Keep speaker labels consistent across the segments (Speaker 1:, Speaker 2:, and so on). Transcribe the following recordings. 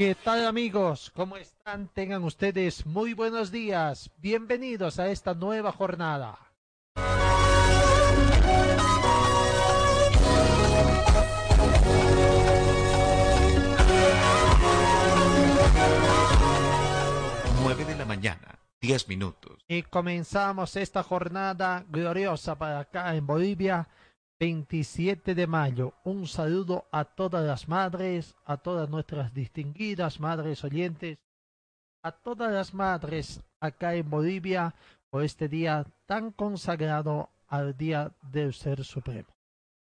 Speaker 1: ¿Qué tal amigos? ¿Cómo están? Tengan ustedes muy buenos días. Bienvenidos a esta nueva jornada.
Speaker 2: Nueve de la mañana, 10 minutos.
Speaker 1: Y comenzamos esta jornada gloriosa para acá en Bolivia, 27 de mayo. Un saludo a todas las madres, a todas nuestras distinguidas madres oyentes, a todas las madres acá en Bolivia por este día tan consagrado al Día del Ser Supremo.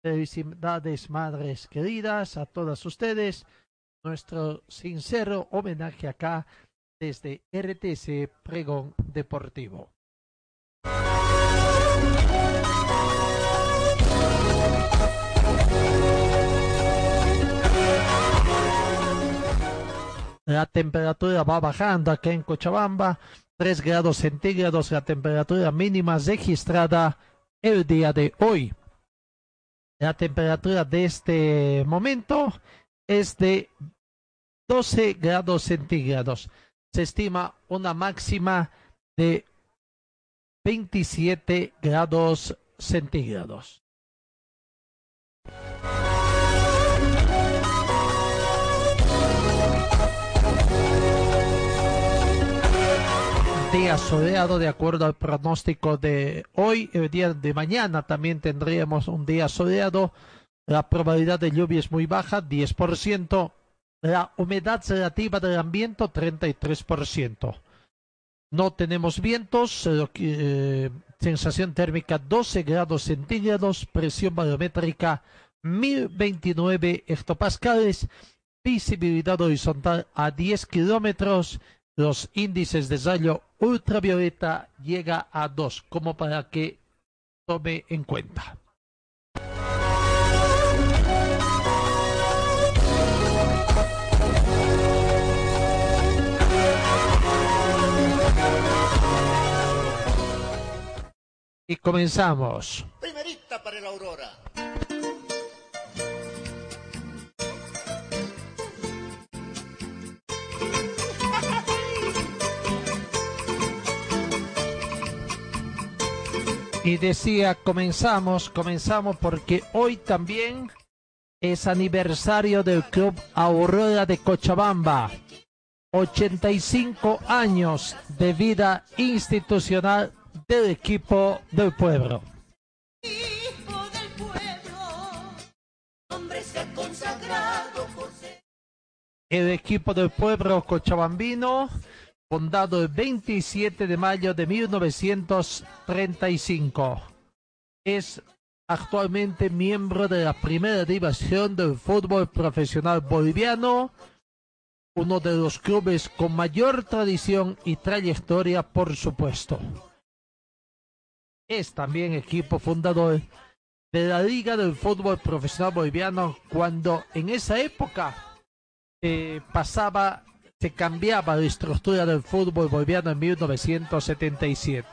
Speaker 1: Felicidades, madres queridas, a todas ustedes. Nuestro sincero homenaje acá desde RTC Pregón Deportivo. La temperatura va bajando acá en Cochabamba, 3 grados centígrados la temperatura mínima registrada el día de hoy. La temperatura de este momento es de 12 grados centígrados. Se estima una máxima de 27 grados centígrados. Día soleado de acuerdo al pronóstico de hoy, el día de mañana también tendríamos un día soleado. La probabilidad de lluvia es muy baja, 10%. La humedad relativa del ambiente, 33%. No tenemos vientos, eh, eh, sensación térmica 12 grados centígrados, presión barométrica 1029 hectopascales, visibilidad horizontal a 10 kilómetros, los índices de rayo ultravioleta llega a 2, como para que tome en cuenta. Y comenzamos.
Speaker 3: Primerita para el Aurora.
Speaker 1: Y decía, comenzamos, comenzamos porque hoy también es aniversario del Club Aurora de Cochabamba. 85 años de vida institucional del equipo del pueblo.
Speaker 4: Hijo del pueblo, hombre se ha consagrado por ser.
Speaker 1: El equipo del pueblo cochabambino, fundado el 27 de mayo de 1935. Es actualmente miembro de la primera división del fútbol profesional boliviano, uno de los clubes con mayor tradición y trayectoria, por supuesto. Es también equipo fundador de la Liga del Fútbol Profesional Boliviano cuando en esa época eh, pasaba, se cambiaba la estructura del fútbol boliviano en 1977.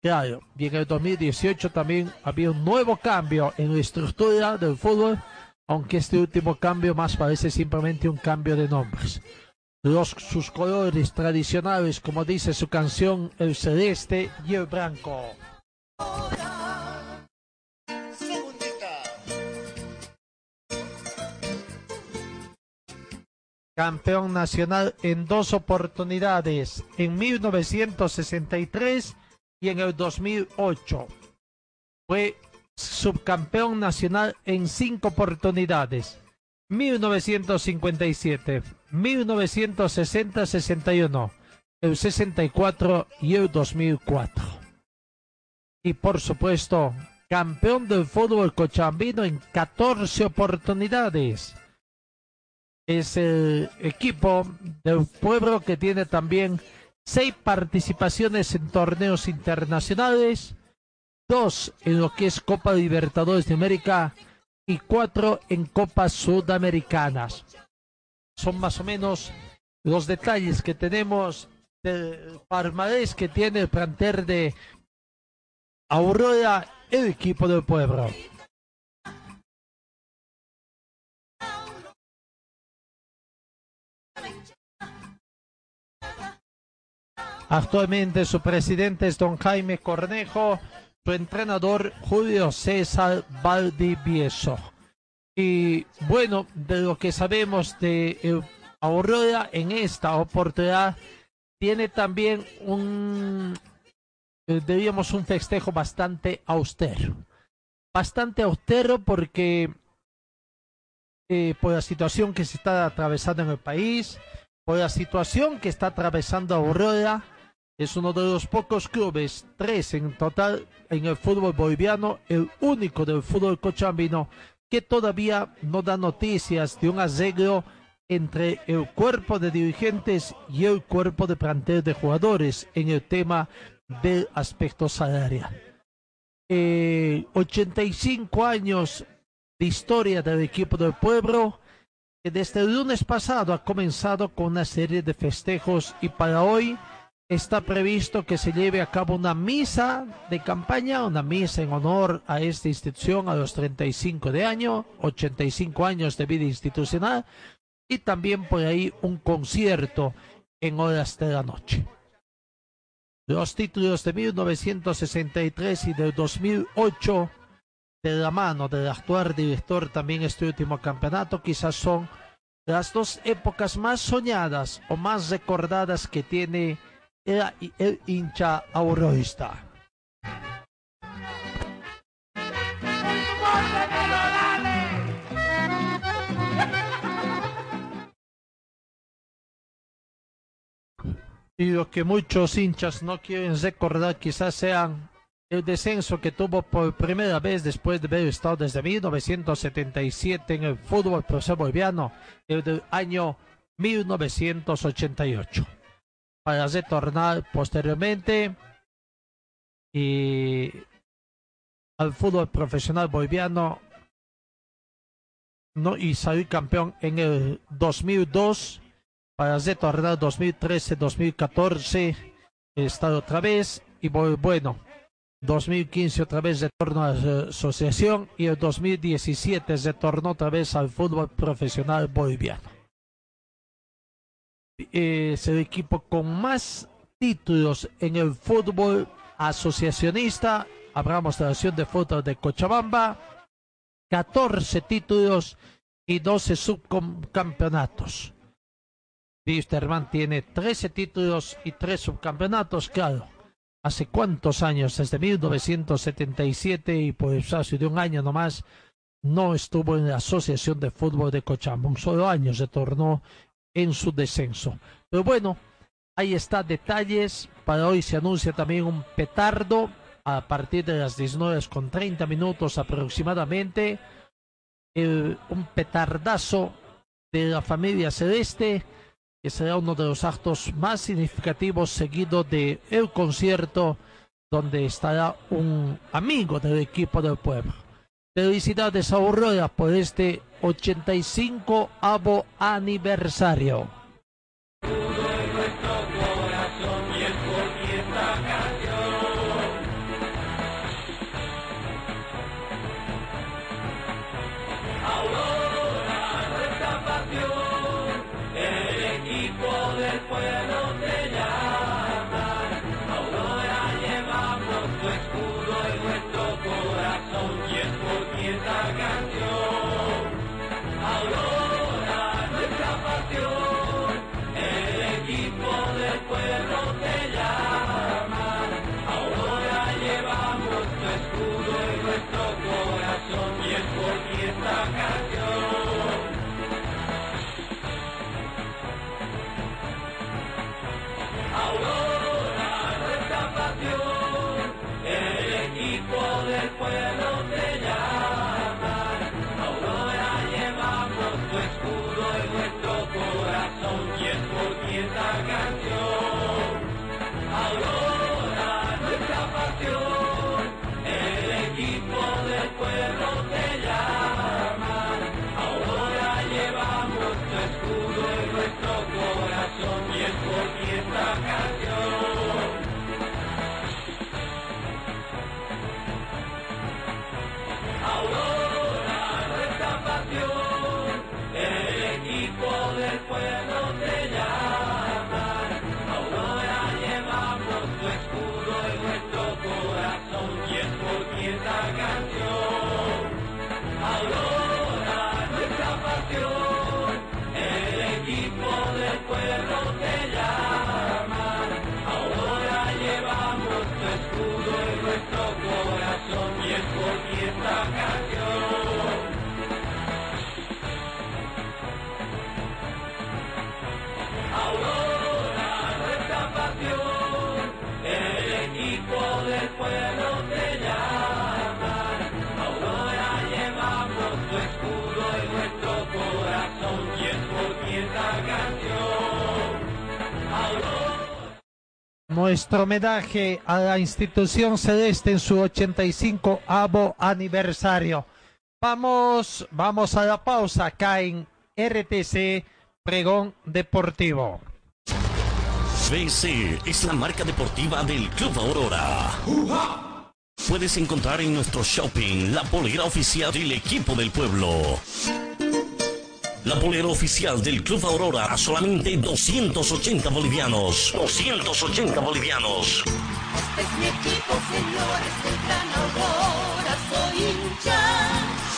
Speaker 1: Claro, y en el 2018 también había un nuevo cambio en la estructura del fútbol, aunque este último cambio más parece simplemente un cambio de nombres. Los, sus colores tradicionales, como dice su canción, el celeste y el blanco. Campeón nacional en dos oportunidades, en 1963 y en el 2008. Fue subcampeón nacional en cinco oportunidades, 1957, 1960-61, el 64 y el 2004. Y por supuesto, campeón del fútbol cochabambino en 14 oportunidades es el equipo del pueblo que tiene también seis participaciones en torneos internacionales, dos en lo que es Copa Libertadores de América y cuatro en Copas Sudamericanas. Son más o menos los detalles que tenemos del palmarés que tiene el planter de Aurora, el equipo del pueblo. Actualmente su presidente es don Jaime Cornejo, su entrenador Julio César Valdivieso. Y bueno, de lo que sabemos de eh, Aurora en esta oportunidad, tiene también un, eh, diríamos, un festejo bastante austero. Bastante austero porque eh, por la situación que se está atravesando en el país, por la situación que está atravesando Aurora, es uno de los pocos clubes, tres en total en el fútbol boliviano, el único del fútbol cochambino que todavía no da noticias de un arreglo entre el cuerpo de dirigentes y el cuerpo de plantel de jugadores en el tema del aspecto salarial. Eh, 85 años de historia del equipo del pueblo, que desde el lunes pasado ha comenzado con una serie de festejos y para hoy está previsto que se lleve a cabo una misa de campaña, una misa en honor a esta institución a los 35 de año, 85 años de vida institucional y también por ahí un concierto en horas de la noche. Los títulos de 1963 y del 2008 de la mano del actual director también este último campeonato quizás son las dos épocas más soñadas o más recordadas que tiene era el hincha aurorista. Y lo que muchos hinchas no quieren recordar quizás sean el descenso que tuvo por primera vez después de haber estado desde 1977 en el fútbol profesional boliviano, el del año 1988 para retornar posteriormente. Y al fútbol profesional boliviano. No y salir campeón en el 2002 para retornar 2013 2014 estado otra vez. Y bueno 2015 otra vez retorno a la asociación. Y el 2017 retornó otra vez al fútbol profesional boliviano es el equipo con más títulos en el fútbol asociacionista. Hablamos de la Asociación de Fútbol de Cochabamba. 14 títulos y 12 subcampeonatos. Wisterman tiene 13 títulos y 3 subcampeonatos, claro. ¿Hace cuántos años? Desde 1977 y por el espacio de un año nomás no estuvo en la Asociación de Fútbol de Cochabamba. Un solo año se tornó en su descenso. Pero bueno, ahí está detalles. Para hoy se anuncia también un petardo a partir de las 19 con 30 minutos aproximadamente. un petardazo de la familia celeste que será uno de los actos más significativos seguido de el concierto donde estará un amigo del equipo del pueblo. Felicidades a Aurora por este 85 avo aniversario. Nuestro homenaje a la institución celeste en su 85 avo aniversario. Vamos, vamos a la pausa acá en RTC Pregón Deportivo.
Speaker 5: BC es la marca deportiva del Club Aurora. Puedes encontrar en nuestro shopping la polera oficial del equipo del pueblo. La polera oficial del Club Aurora a solamente 280 bolivianos. 280 bolivianos.
Speaker 4: Este es mi equipo, señores,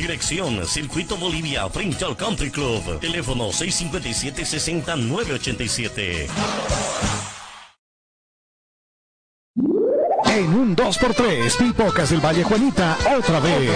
Speaker 5: Dirección Circuito Bolivia frente al Country Club. Teléfono 657-60-987.
Speaker 6: En un 2x3, Pipocas del Valle Juanita, otra vez.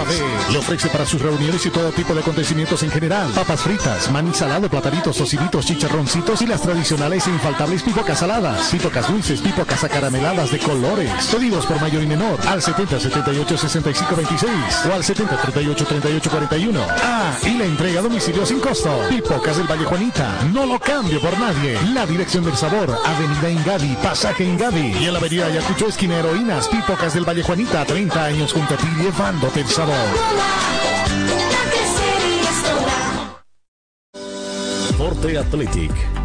Speaker 6: Le ofrece para sus reuniones y todo tipo de acontecimientos en general. Papas fritas, maní salado, platanitos, tociditos, chicharroncitos y las tradicionales e infaltables pipocas saladas. Pipocas dulces, pipocas acarameladas de colores. Pedidos por mayor y menor al 70 78 65 26 o al 70 38 38 41. Ah, y la entrega a domicilio sin costo. Pipocas del Valle Juanita, no lo cambio por nadie. La dirección del sabor, Avenida Ingavi, Pasaje Ingavi y en la Avenida Ayacucho, esquina Heroínas, Pipocas del Valle Juanita, 30 años junto a ti llevándote el sabor.
Speaker 5: Forte Athletic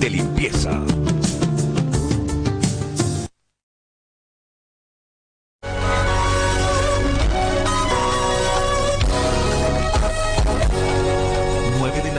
Speaker 7: de limpieza!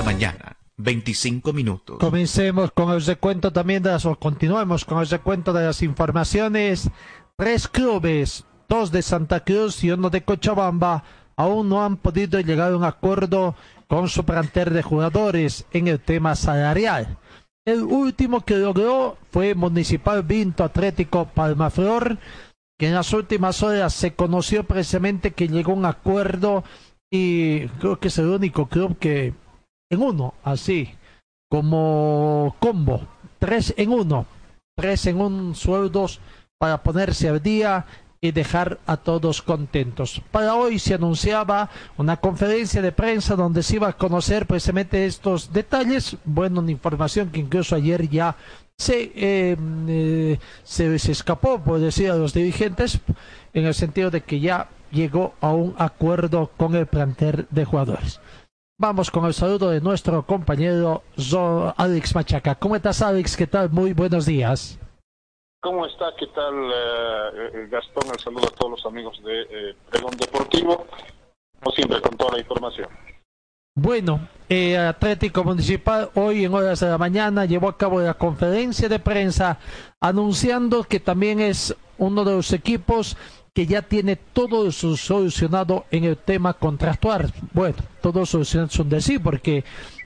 Speaker 2: Mañana, 25 minutos.
Speaker 1: Comencemos con el recuento también de las, o continuemos con el recuento de las informaciones. Tres clubes, dos de Santa Cruz y uno de Cochabamba, aún no han podido llegar a un acuerdo con su plantel de jugadores en el tema salarial. El último que logró fue Municipal Vinto Atlético Palmaflor, que en las últimas horas se conoció precisamente que llegó a un acuerdo y creo que es el único club que en uno, así, como combo, tres en uno, tres en un sueldos para ponerse al día y dejar a todos contentos. Para hoy se anunciaba una conferencia de prensa donde se iba a conocer precisamente estos detalles. Bueno, una información que incluso ayer ya se, eh, eh, se, se escapó, por decir a los dirigentes, en el sentido de que ya llegó a un acuerdo con el plantel de jugadores. Vamos con el saludo de nuestro compañero Alex Machaca. ¿Cómo estás, Alex? ¿Qué tal? Muy buenos días.
Speaker 8: ¿Cómo está? ¿Qué tal, eh, eh, Gastón? El saludo a todos los amigos de eh, Pregón Deportivo, como siempre, con toda la información.
Speaker 1: Bueno, eh, Atlético Municipal hoy en horas de la mañana llevó a cabo la conferencia de prensa anunciando que también es uno de los equipos que ya tiene todo solucionado en el tema contractual. Bueno, todo solucionado es un decir porque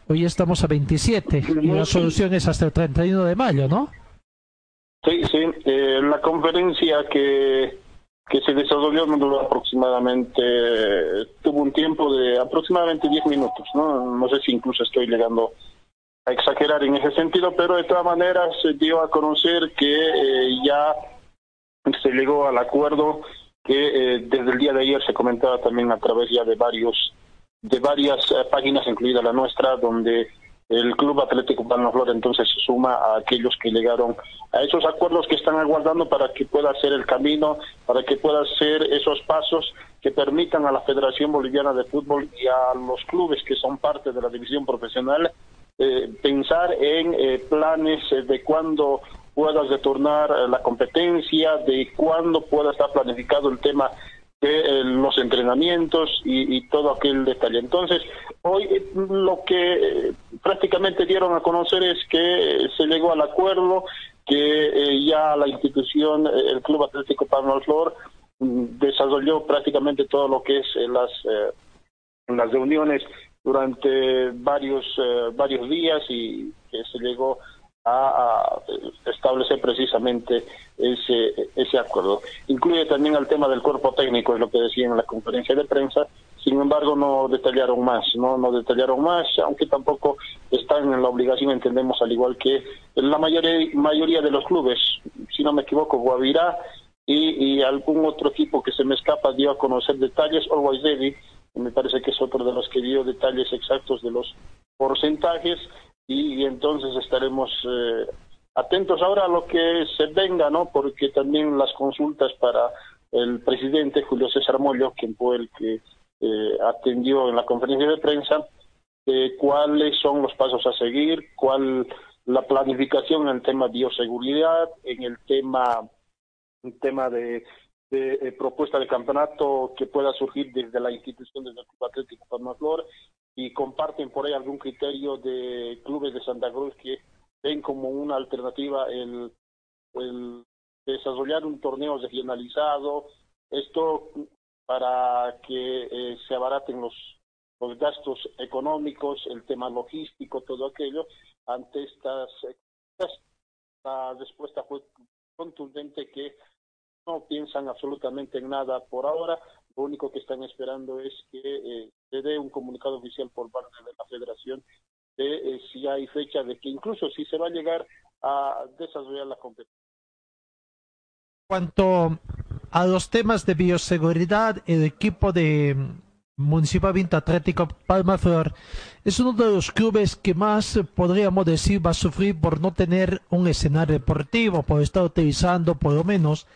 Speaker 1: hoy estamos a 27 y la solución es hasta el 31 de mayo, ¿no?
Speaker 8: Sí, sí. Eh, la conferencia que, que se desarrolló duró aproximadamente, tuvo un tiempo de aproximadamente 10 minutos, ¿no? No sé si incluso estoy llegando a exagerar en ese sentido, pero de todas maneras se dio a conocer que eh, ya se llegó al acuerdo que eh, desde el día de ayer se comentaba también a través ya de varios de varias eh, páginas, incluida la nuestra, donde el Club Atlético Flor entonces se suma a aquellos que llegaron a esos acuerdos que están aguardando para que pueda hacer el camino, para que pueda hacer esos pasos que permitan a la Federación Boliviana de Fútbol y a los clubes que son parte de la división profesional eh, pensar en eh, planes de cuándo pueda retornar la competencia, de cuándo pueda estar planificado el tema de eh, los entrenamientos y, todo aquel detalle. Entonces, hoy eh, lo que eh, prácticamente dieron a conocer es que se llegó al acuerdo que ya la institución, el Club Atlético Palma Flor, mm, desarrolló prácticamente todo lo que es las, las reuniones durante varios, varios días y que se llegó a, establecer precisamente ese, ese acuerdo. Incluye también el tema del cuerpo técnico, es lo que decía en la conferencia de prensa, sin embargo no detallaron más, no, no detallaron más, aunque tampoco están en la obligación, entendemos, al igual que la mayoría, mayoría de los clubes, si no me equivoco, Guavirá y, algún otro equipo que se me escapa dio a conocer detalles, Always Ready, me parece que es otro de los que dio detalles exactos de los porcentajes, y, entonces estaremos eh, atentos ahora a lo que se venga, ¿no? Porque también las consultas para el presidente Julio César Mollo, quien fue el que eh, atendió en la conferencia de prensa, eh, cuáles son los pasos a seguir, cuál la planificación en el tema bioseguridad, en el tema, el tema de, de propuesta de campeonato que pueda surgir desde la institución del Club Atlético Palmaflor y comparten por ahí algún criterio de clubes de Santa Cruz que ven como una alternativa el, desarrollar un torneo regionalizado, esto para que eh, se abaraten los, los gastos económicos, el tema logístico, todo aquello, ante estas, la respuesta fue contundente que no piensan absolutamente en nada por ahora, lo único que están esperando es que eh, se dé un comunicado oficial por parte de la federación de eh, si hay fecha de que incluso si se va a llegar a desarrollar la competencia.
Speaker 1: Cuanto a los temas de bioseguridad, el equipo de Municipal Vinta Atlético Palma Flor es uno de los clubes que más podríamos decir va a sufrir por no tener un escenario deportivo, por estar utilizando por lo menos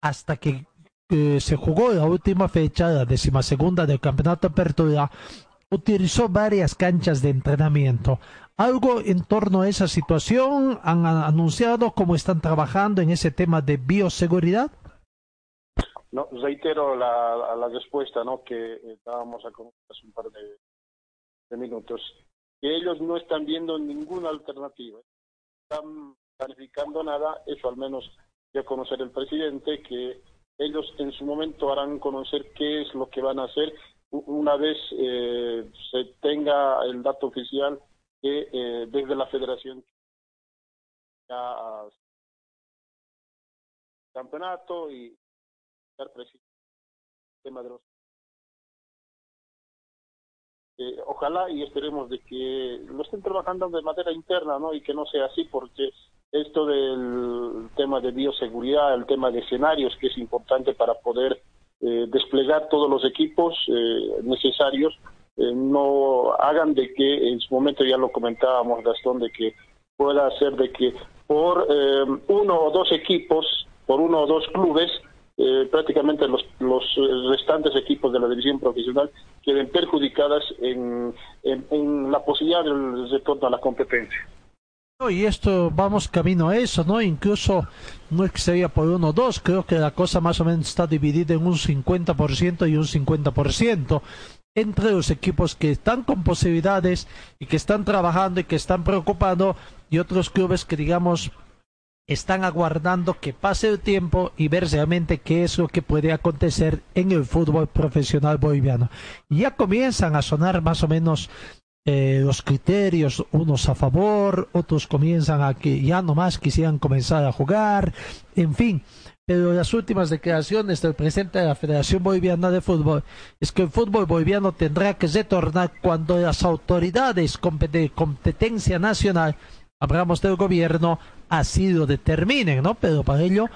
Speaker 1: hasta que se jugó la última fecha, la decimasegunda del Campeonato Apertura, utilizó varias canchas de entrenamiento. ¿Algo en torno a esa situación? ¿Han anunciado cómo están trabajando en ese tema de bioseguridad?
Speaker 8: No, reitero la, respuesta ¿no? que dábamos a conocer hace un par de, de minutos. Que ellos no están viendo ninguna alternativa. Están planificando nada, eso al menos ya conocer el presidente, que ellos en su momento harán conocer qué es lo que van a hacer. Una vez eh, se tenga el dato oficial que eh, desde la federación ya campeonato y tema de los eh, ojalá y esperemos de que lo estén trabajando de manera interna no y que no sea así porque esto del tema de bioseguridad, el tema de escenarios, que es importante para poder eh, desplegar todos los equipos eh, necesarios, eh, no hagan de que, en su momento ya lo comentábamos, Gastón, de que pueda hacer de que por uno o dos equipos, por uno o dos clubes, prácticamente los, los restantes equipos de la división profesional queden perjudicadas en, en la posibilidad del retorno a la competencia.
Speaker 1: Y esto vamos camino a eso, ¿no? Incluso no es que sería por uno o dos, creo que la cosa más o menos está dividida en un 50% y un 50% entre los equipos que están con posibilidades y que están trabajando y que están preocupando y otros clubes que digamos están aguardando que pase el tiempo y ver realmente qué es lo que puede acontecer en el fútbol profesional boliviano. ya comienzan a sonar más o menos eh, los criterios, unos a favor, otros comienzan a que ya no más quisieran comenzar a jugar, en fin. Pero las últimas declaraciones del presidente de la Federación Boliviana de Fútbol es que el fútbol boliviano tendrá que retornar cuando las autoridades de competencia nacional, hablamos del gobierno, así lo determinen, ¿no? Pero para ello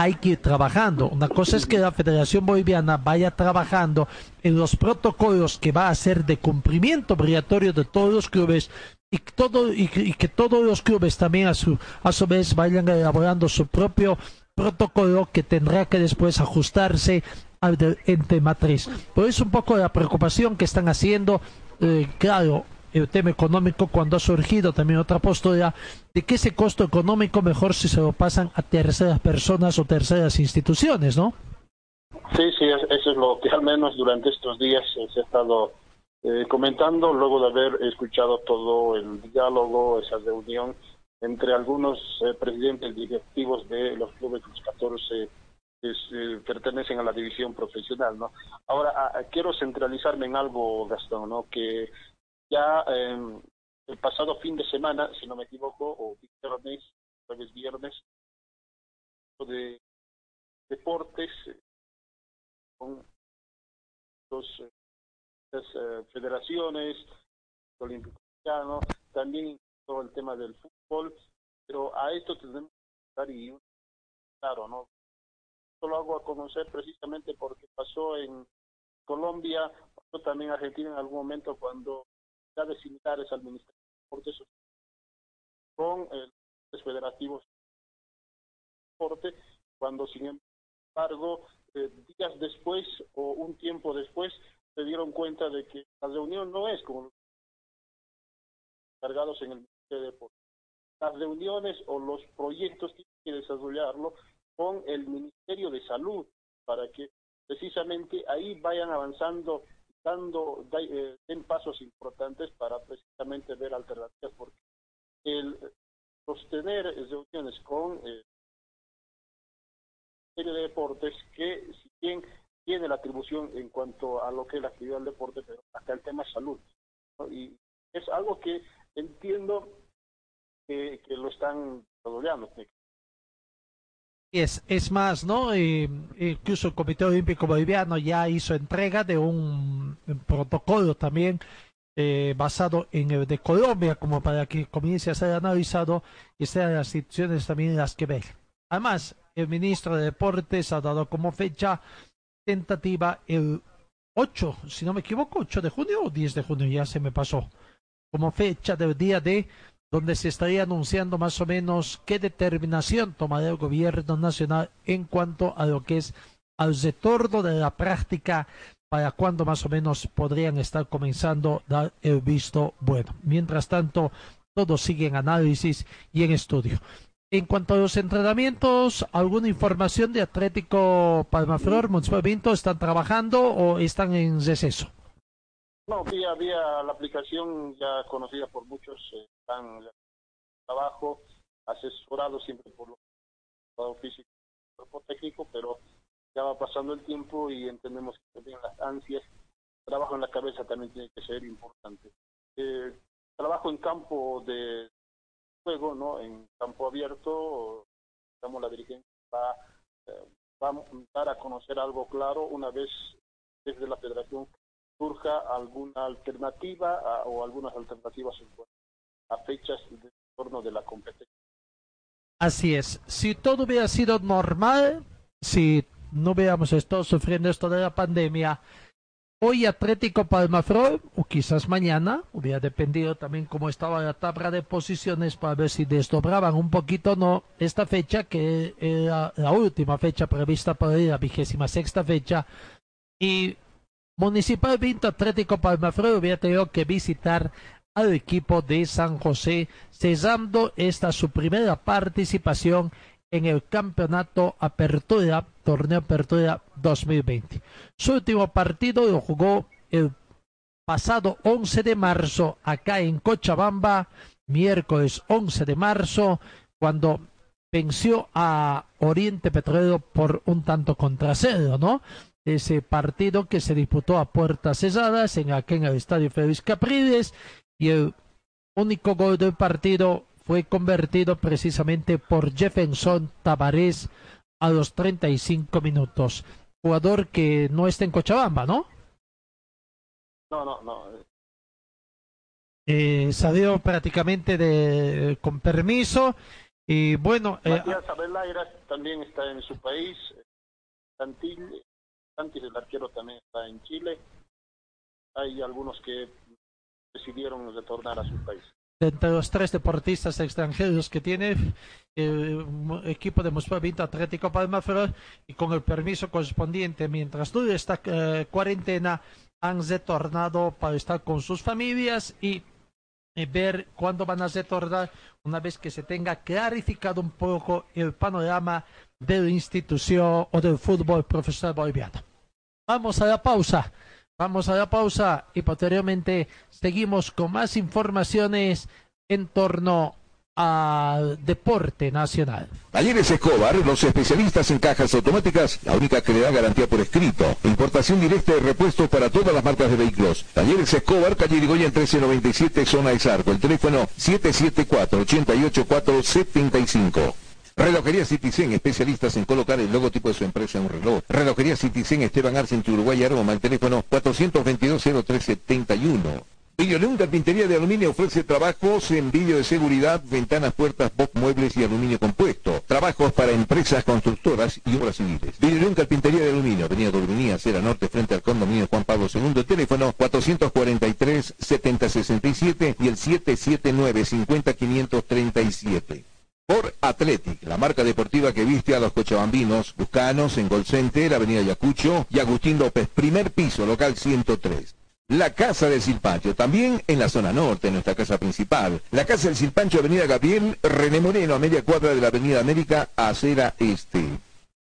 Speaker 1: hay que ir trabajando. Una cosa es que la Federación Boliviana vaya trabajando en los protocolos que va a ser de cumplimiento obligatorio de todos los clubes y, todo, y, que todos los clubes también a su, a su vez vayan elaborando su propio protocolo que tendrá que después ajustarse al ente matriz. Por eso un poco la preocupación que están haciendo, eh, claro, el tema económico cuando ha surgido también otra postura de que ese costo económico mejor si se lo pasan a terceras personas o terceras instituciones, ¿no?
Speaker 8: Sí, sí, eso es lo que al menos durante estos días se ha estado eh, comentando, luego de haber escuchado todo el diálogo, esa reunión entre algunos eh, presidentes directivos de los clubes, los 14 que eh, pertenecen a la división profesional, ¿no? Ahora, quiero centralizarme en algo, Gastón, ¿no? Que ya eh, el pasado fin de semana, si no me equivoco, o viernes, jueves, viernes, de deportes con dos las eh, federaciones, olímpico también todo el tema del fútbol, pero a esto tenemos que estar y claro, ¿no? Esto lo hago a conocer precisamente porque pasó en Colombia, pasó también en Argentina en algún momento cuando similares al Ministerio de Deportes con eh, los federativos de deporte, cuando sin embargo eh, días después o un tiempo después se dieron cuenta de que la reunión no es como los cargados en el Ministerio de Deportes. Las reuniones o los proyectos tienen que desarrollarlo con el Ministerio de Salud para que precisamente ahí vayan avanzando dando eh, den pasos importantes para precisamente ver alternativas porque el sostener reuniones con el Ministerio de Deportes que si bien tiene la atribución en cuanto a lo que es la actividad del deporte pero hasta el tema salud y es algo que entiendo que, que lo están desarrollando
Speaker 1: es, es más, ¿no? Eh, incluso el Comité Olímpico Boliviano ya hizo entrega de un, protocolo también eh, basado en el de Colombia, como para que comience a ser analizado y sean las instituciones también las que ven. Además, el ministro de Deportes ha dado como fecha tentativa el 8, si no me equivoco, 8 de junio o 10 de junio, ya se me pasó, como fecha del día de donde se estaría anunciando más o menos qué determinación tomará el gobierno nacional en cuanto a lo que es al retorno de la práctica para cuando más o menos podrían estar comenzando a dar el visto bueno. Mientras tanto, todo sigue en análisis y en estudio. En cuanto a los entrenamientos, ¿alguna información de Atlético Palmaflor, Municipal Vinto, están trabajando o están en receso?
Speaker 8: No, había, había la aplicación ya conocida por muchos, eh, trabajo, asesorado siempre por los físico y cuerpo técnico, pero ya va pasando el tiempo y entendemos que también las ansias, trabajo en la cabeza también tiene que ser importante. Eh, trabajo en campo de juego, ¿no? En campo abierto, digamos, la dirigencia va, eh, va a dar a conocer algo claro una vez desde la federación surja alguna alternativa o algunas alternativas en a fechas de de la competencia.
Speaker 1: Así es. Si todo hubiera sido normal, si no hubiéramos estado sufriendo esto de la pandemia, hoy Atlético Palmaflor, o quizás mañana, hubiera dependido también cómo estaba la tabla de posiciones para ver si desdobraban un poquito o no esta fecha, que era la última fecha prevista para la vigésima sexta fecha, y Municipal Vinto Atlético Palmaflor hubiera tenido que visitar al equipo de San José, cesando esta su primera participación en el campeonato Apertura, torneo Apertura 2020. Su último partido lo jugó el pasado 11 de marzo acá en Cochabamba, miércoles 11 de marzo, cuando venció a Oriente Petrolero por un tanto contra cero, ¿no? Ese partido que se disputó a puertas cesadas en aquí en el Estadio Félix Capriles y el único gol del partido fue convertido precisamente por Jefferson Tavares a los 35 minutos. Jugador que no está en Cochabamba, ¿no?
Speaker 8: No, no, no.
Speaker 1: Eh, salió prácticamente de, con permiso y bueno... Eh,
Speaker 8: Matías Abelaira también está en su país. Santil, Santil, el arquero también está en Chile. Hay algunos que decidieron retornar a su país.
Speaker 1: Entre los tres deportistas extranjeros que tiene el equipo de Moscú Vinto Atlético Palmaflor y con el permiso correspondiente mientras dure esta eh, cuarentena han retornado para estar con sus familias y, y ver cuándo van a retornar una vez que se tenga clarificado un poco el panorama de la institución o del fútbol profesional boliviano. Vamos a la pausa. Vamos a la pausa y posteriormente seguimos con más informaciones en torno al deporte nacional.
Speaker 9: Talleres Escobar, los especialistas en cajas automáticas, la única que le da garantía por escrito. Importación directa de repuestos para todas las marcas de vehículos. Talleres Escobar, calle Irigoyen 1397, zona de Sarco. El teléfono 774-88475. Relojería Citizen, especialistas en colocar el logotipo de su empresa en un reloj. Relojería Citizen, Esteban Arce, Uruguay, Aroma, el teléfono 422-0371. Videoleón Carpintería de Aluminio ofrece trabajos en vídeo de seguridad, ventanas, puertas, box, muebles y aluminio compuesto. Trabajos para empresas constructoras y obras civiles. Videoleón Carpintería de Aluminio, Avenida Dorminía, Cera Norte, frente al condominio Juan Pablo II, teléfono 443-7067 y el 779-50537 por Athletic, la marca deportiva que viste a los cochabambinos, Buscanos, en Gol Center, Avenida Yacucho y Agustín López, primer piso, local 103. La Casa del Silpancho, también en la zona norte, nuestra casa principal. La Casa del Silpancho, Avenida Gabriel, René Moreno, a media cuadra de la Avenida América, acera este.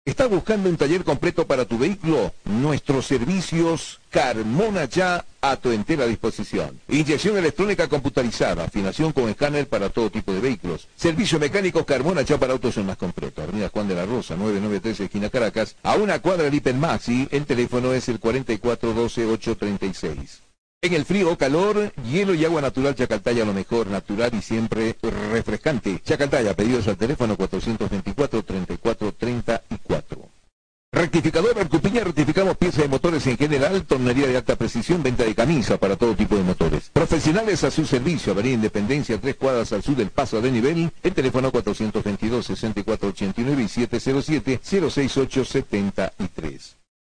Speaker 9: ¿Estás buscando un taller completo para tu vehículo? Nuestros servicios Carmona ya a tu entera disposición. Inyección electrónica computarizada, afinación con escáner para todo tipo de vehículos. Servicio mecánico Carmona ya para autos en más completo. Avenida Juan de la Rosa, 993 esquina Caracas. A una cuadra de Maxi, el teléfono es el 4412836. En el frío o calor, hielo y agua natural Chacaltaya, lo mejor, natural y siempre refrescante. Chacaltaya, pedidos al teléfono 424-3434. Rectificador Arcupiña, rectificamos piezas de motores en general, tornería de alta precisión, venta de camisa para todo tipo de motores. Profesionales a su servicio, Avenida Independencia, tres cuadras al sur del paso de nivel, el teléfono 422-6489 y 707-06873.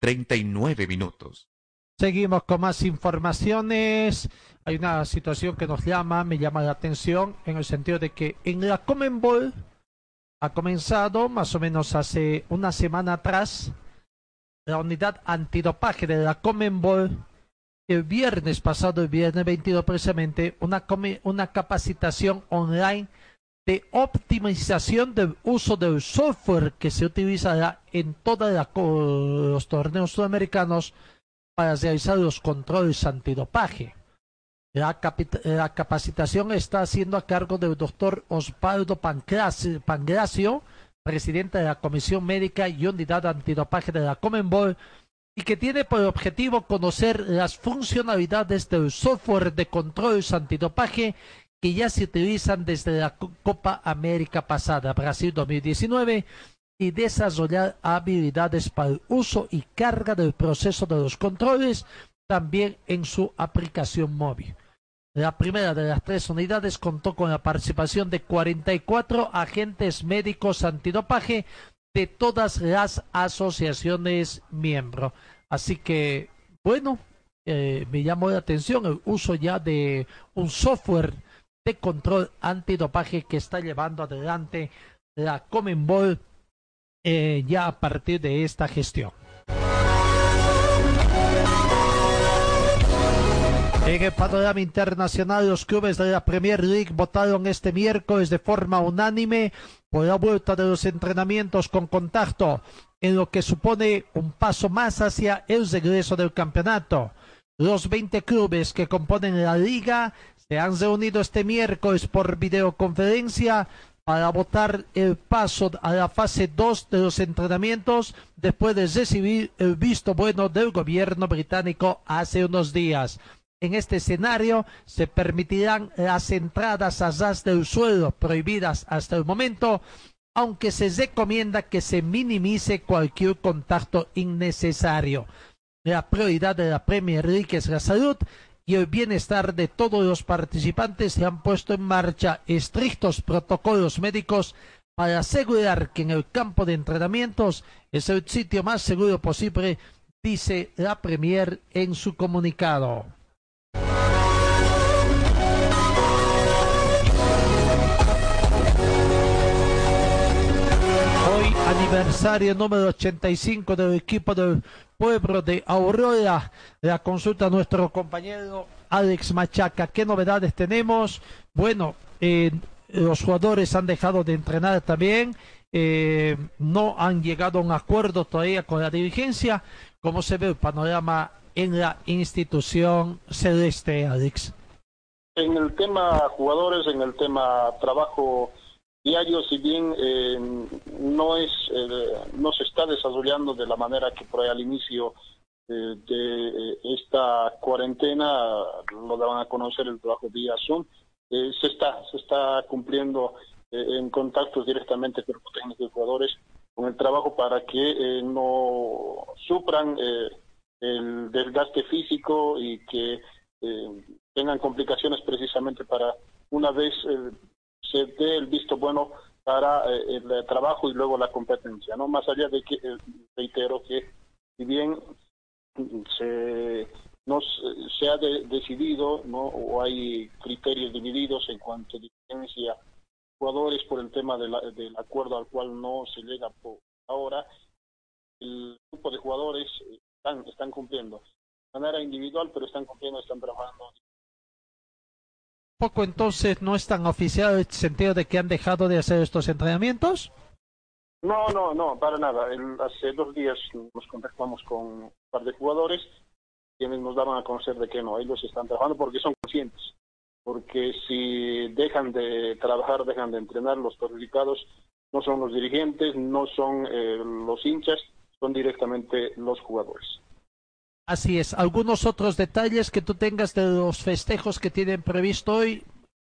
Speaker 2: 39 minutos.
Speaker 1: Seguimos con más informaciones. Hay una situación que nos llama, me llama la atención, en el sentido de que en la Comenbol ha comenzado más o menos hace una semana atrás la unidad antidopaje de la Comenbol el viernes pasado, el viernes 22 precisamente, una, una capacitación online de optimización del uso del software que se utilizará en todos los torneos sudamericanos para realizar los controles antidopaje. La, capacitación está siendo a cargo del doctor Osvaldo Pancracio, presidente de la Comisión Médica y Unidad Antidopaje de la Comenbol, y que tiene por objetivo conocer las funcionalidades del software de control antidopaje que ya se utilizan desde la Copa América pasada, Brasil 2019, y desarrollar habilidades para el uso y carga del proceso de los controles también en su aplicación móvil. La primera de las tres unidades contó con la participación de 44 agentes médicos antidopaje de todas las asociaciones miembros. Así que, bueno, eh, me llamó la atención el uso ya de un software de control antidopaje que está llevando adelante la Comenbol eh, ya a partir de esta gestión. En el panorama internacional, los clubes de la Premier League votaron este miércoles de forma unánime por la vuelta de los entrenamientos con contacto, en lo que supone un paso más hacia el regreso del campeonato. Los 20 clubes que componen la liga se han reunido este miércoles por videoconferencia para votar el paso a la fase 2 de los entrenamientos después de recibir el visto bueno del gobierno británico hace unos días. En este escenario se permitirán las entradas a ras del suelo prohibidas hasta el momento, aunque se recomienda que se minimice cualquier contacto innecesario. La prioridad de la Premier League es la salud y el bienestar de todos los participantes se han puesto en marcha estrictos protocolos médicos para asegurar que en el campo de entrenamientos es el sitio más seguro posible, dice la Premier en su comunicado. Hoy aniversario número 85 del equipo del pueblo de Aurora. La consulta a nuestro compañero Alex Machaca. ¿Qué novedades tenemos? Bueno, eh, los jugadores han dejado de entrenar también. Eh, no han llegado a un acuerdo todavía con la dirigencia. ¿Cómo se ve el panorama en la institución celeste, Alex?
Speaker 8: En el tema jugadores, en el tema trabajo diario, si bien eh, no es eh, no se está desarrollando de la manera que por ahí al inicio eh, de esta cuarentena lo daban a conocer el trabajo vía Zoom, se está se está cumpliendo en contactos directamente con los técnicos y jugadores con el trabajo para que no sufran el desgaste físico y que tengan complicaciones precisamente para una vez se dé el visto bueno para eh, el trabajo y luego la competencia, ¿no? Más allá de que, eh, reitero que si bien se, no, se ha decidido, ¿no? O hay criterios divididos en cuanto a diferencia jugadores por el tema del acuerdo al cual no se llega por ahora, el grupo de jugadores están, están cumpliendo de manera individual, pero están cumpliendo, están trabajando
Speaker 1: poco entonces no es tan oficial en el sentido de que han dejado de hacer estos entrenamientos?
Speaker 8: No, no, no, para nada. hace dos días nos contactamos con un par de jugadores quienes nos daban a conocer de que no, ellos están trabajando porque son conscientes. Porque si dejan de trabajar, dejan de entrenar, los perjudicados no son los dirigentes, no son eh, los hinchas, son directamente los jugadores.
Speaker 1: Así es. ¿Algunos otros detalles que tú tengas de los festejos que tienen previsto hoy?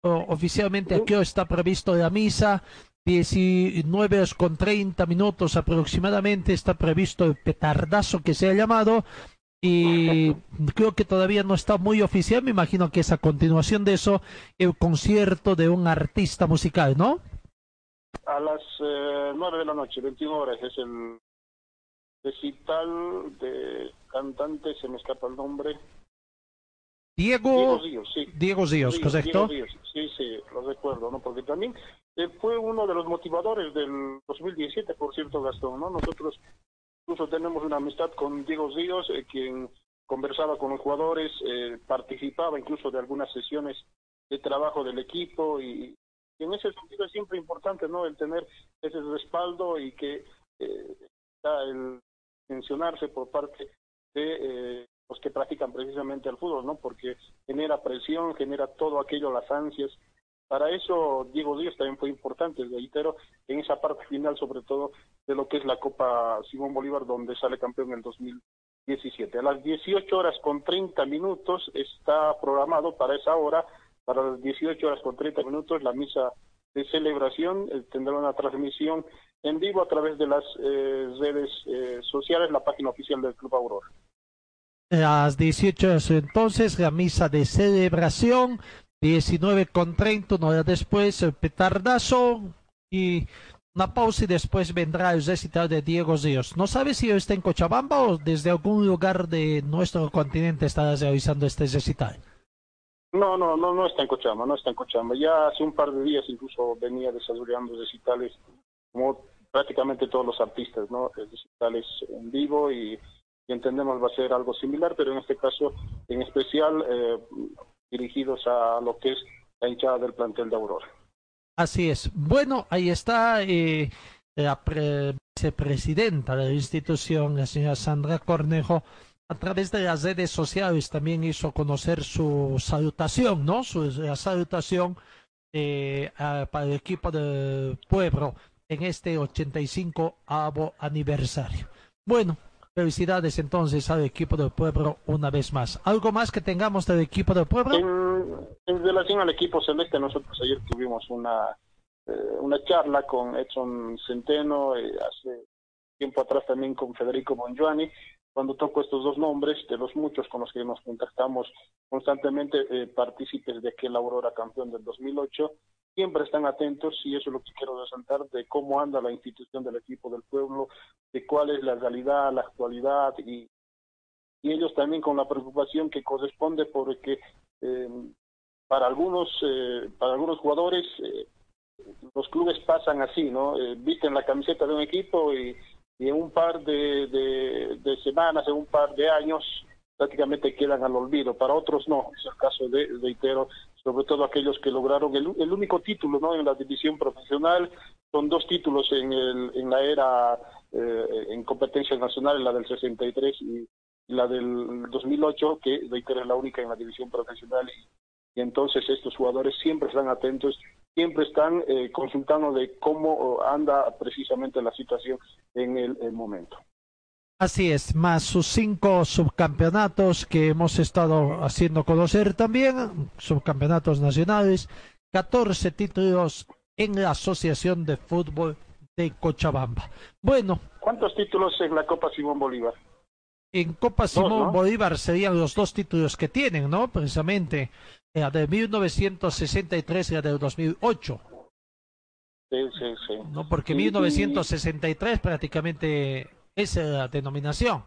Speaker 1: oficialmente aquí está previsto la misa, 19 con 30 minutos aproximadamente está previsto el petardazo que se ha llamado y creo que todavía no está muy oficial, me imagino que es a continuación de eso el concierto de un artista musical, ¿no?
Speaker 8: A las eh, 9 de la noche, 21 horas, es el recital de cantante, se me escapa el nombre.
Speaker 1: Diego,
Speaker 8: Diego sí.
Speaker 1: Diego ¿correcto?
Speaker 8: sí, sí, lo recuerdo, ¿no? Porque también eh, fue uno de los motivadores del 2017, por cierto, Gastón, ¿no? Nosotros incluso tenemos una amistad con Diego Ríos, eh, quien conversaba con los jugadores, eh, participaba incluso de algunas sesiones de trabajo del equipo y, en ese sentido es siempre importante, ¿no? El tener ese respaldo y que está el mencionarse por parte de eh, los que practican precisamente el fútbol, ¿no? Porque genera presión, genera todo aquello, las ansias para eso Diego Díaz también fue importante, reitero, en esa parte final sobre todo de lo que es la Copa Simón Bolívar donde sale campeón en el 2017. A las 18 horas con 30 minutos está programado para esa hora, para las 18 horas con 30 minutos la misa de celebración, eh, tendrá una transmisión en vivo a través de las eh, redes eh, sociales, la página oficial del Club Aurora.
Speaker 1: A las 18 horas entonces la misa de celebración 19 con 30, una hora después el petardazo y una pausa y después vendrá el recital de Diego Ríos. ¿No sabe si está en Cochabamba o desde algún lugar de nuestro continente está realizando este recital?
Speaker 8: No, no, no, no está en Cochabamba, no está en Cochabamba. Ya hace un par de días incluso venía desarrollando recitales como prácticamente todos los artistas, ¿no? Recitales en vivo y, entendemos va a ser algo similar, pero en este caso en especial eh, dirigidos a lo que es la hinchada del plantel de Aurora.
Speaker 1: Así es. Bueno, ahí está eh, la vicepresidenta de la institución, la señora Sandra Cornejo, a través de las redes sociales también hizo conocer su salutación, ¿no? Su la salutación eh, para el equipo del pueblo en este 85 aniversario. Bueno, Felicidades entonces al equipo del pueblo una vez más. ¿Algo más que tengamos del equipo del pueblo?
Speaker 8: En, relación al equipo celeste, nosotros ayer tuvimos una, eh, una charla con Edson Centeno, eh, hace tiempo atrás también con Federico Bongiovanni, cuando toco estos dos nombres, de los muchos con los que nos contactamos constantemente, eh, partícipes de aquel Aurora campeón del 2008, siempre están atentos, y eso es lo que quiero resaltar, de cómo anda la institución del equipo del pueblo, de cuál es la realidad, la actualidad, y, ellos también con la preocupación que corresponde porque eh, para algunos eh, para algunos jugadores eh, los clubes pasan así, ¿no? visten la camiseta de un equipo y, en un par de, semanas, en un par de años, prácticamente quedan al olvido. Para otros no, es el caso de, reitero, sobre todo aquellos que lograron el, único título ¿no? en la división profesional, son dos títulos en, el, en la era eh, en competencias nacionales, la del 63 y, la del 2008, que reitero es la única en la división profesional y, entonces estos jugadores siempre están atentos, siempre están eh, consultando de cómo anda precisamente la situación en el momento.
Speaker 1: Así es, más sus cinco subcampeonatos que hemos estado haciendo conocer también, subcampeonatos nacionales, 14 títulos en la Asociación de Fútbol de Cochabamba. Bueno.
Speaker 8: ¿Cuántos títulos en la Copa Simón Bolívar?
Speaker 1: En Copa Simón Bolívar serían los dos títulos que tienen, ¿no? Precisamente, la de 1963 y la de 2008.
Speaker 8: Sí, sí, sí.
Speaker 1: No, porque 1963 prácticamente esa la denominación.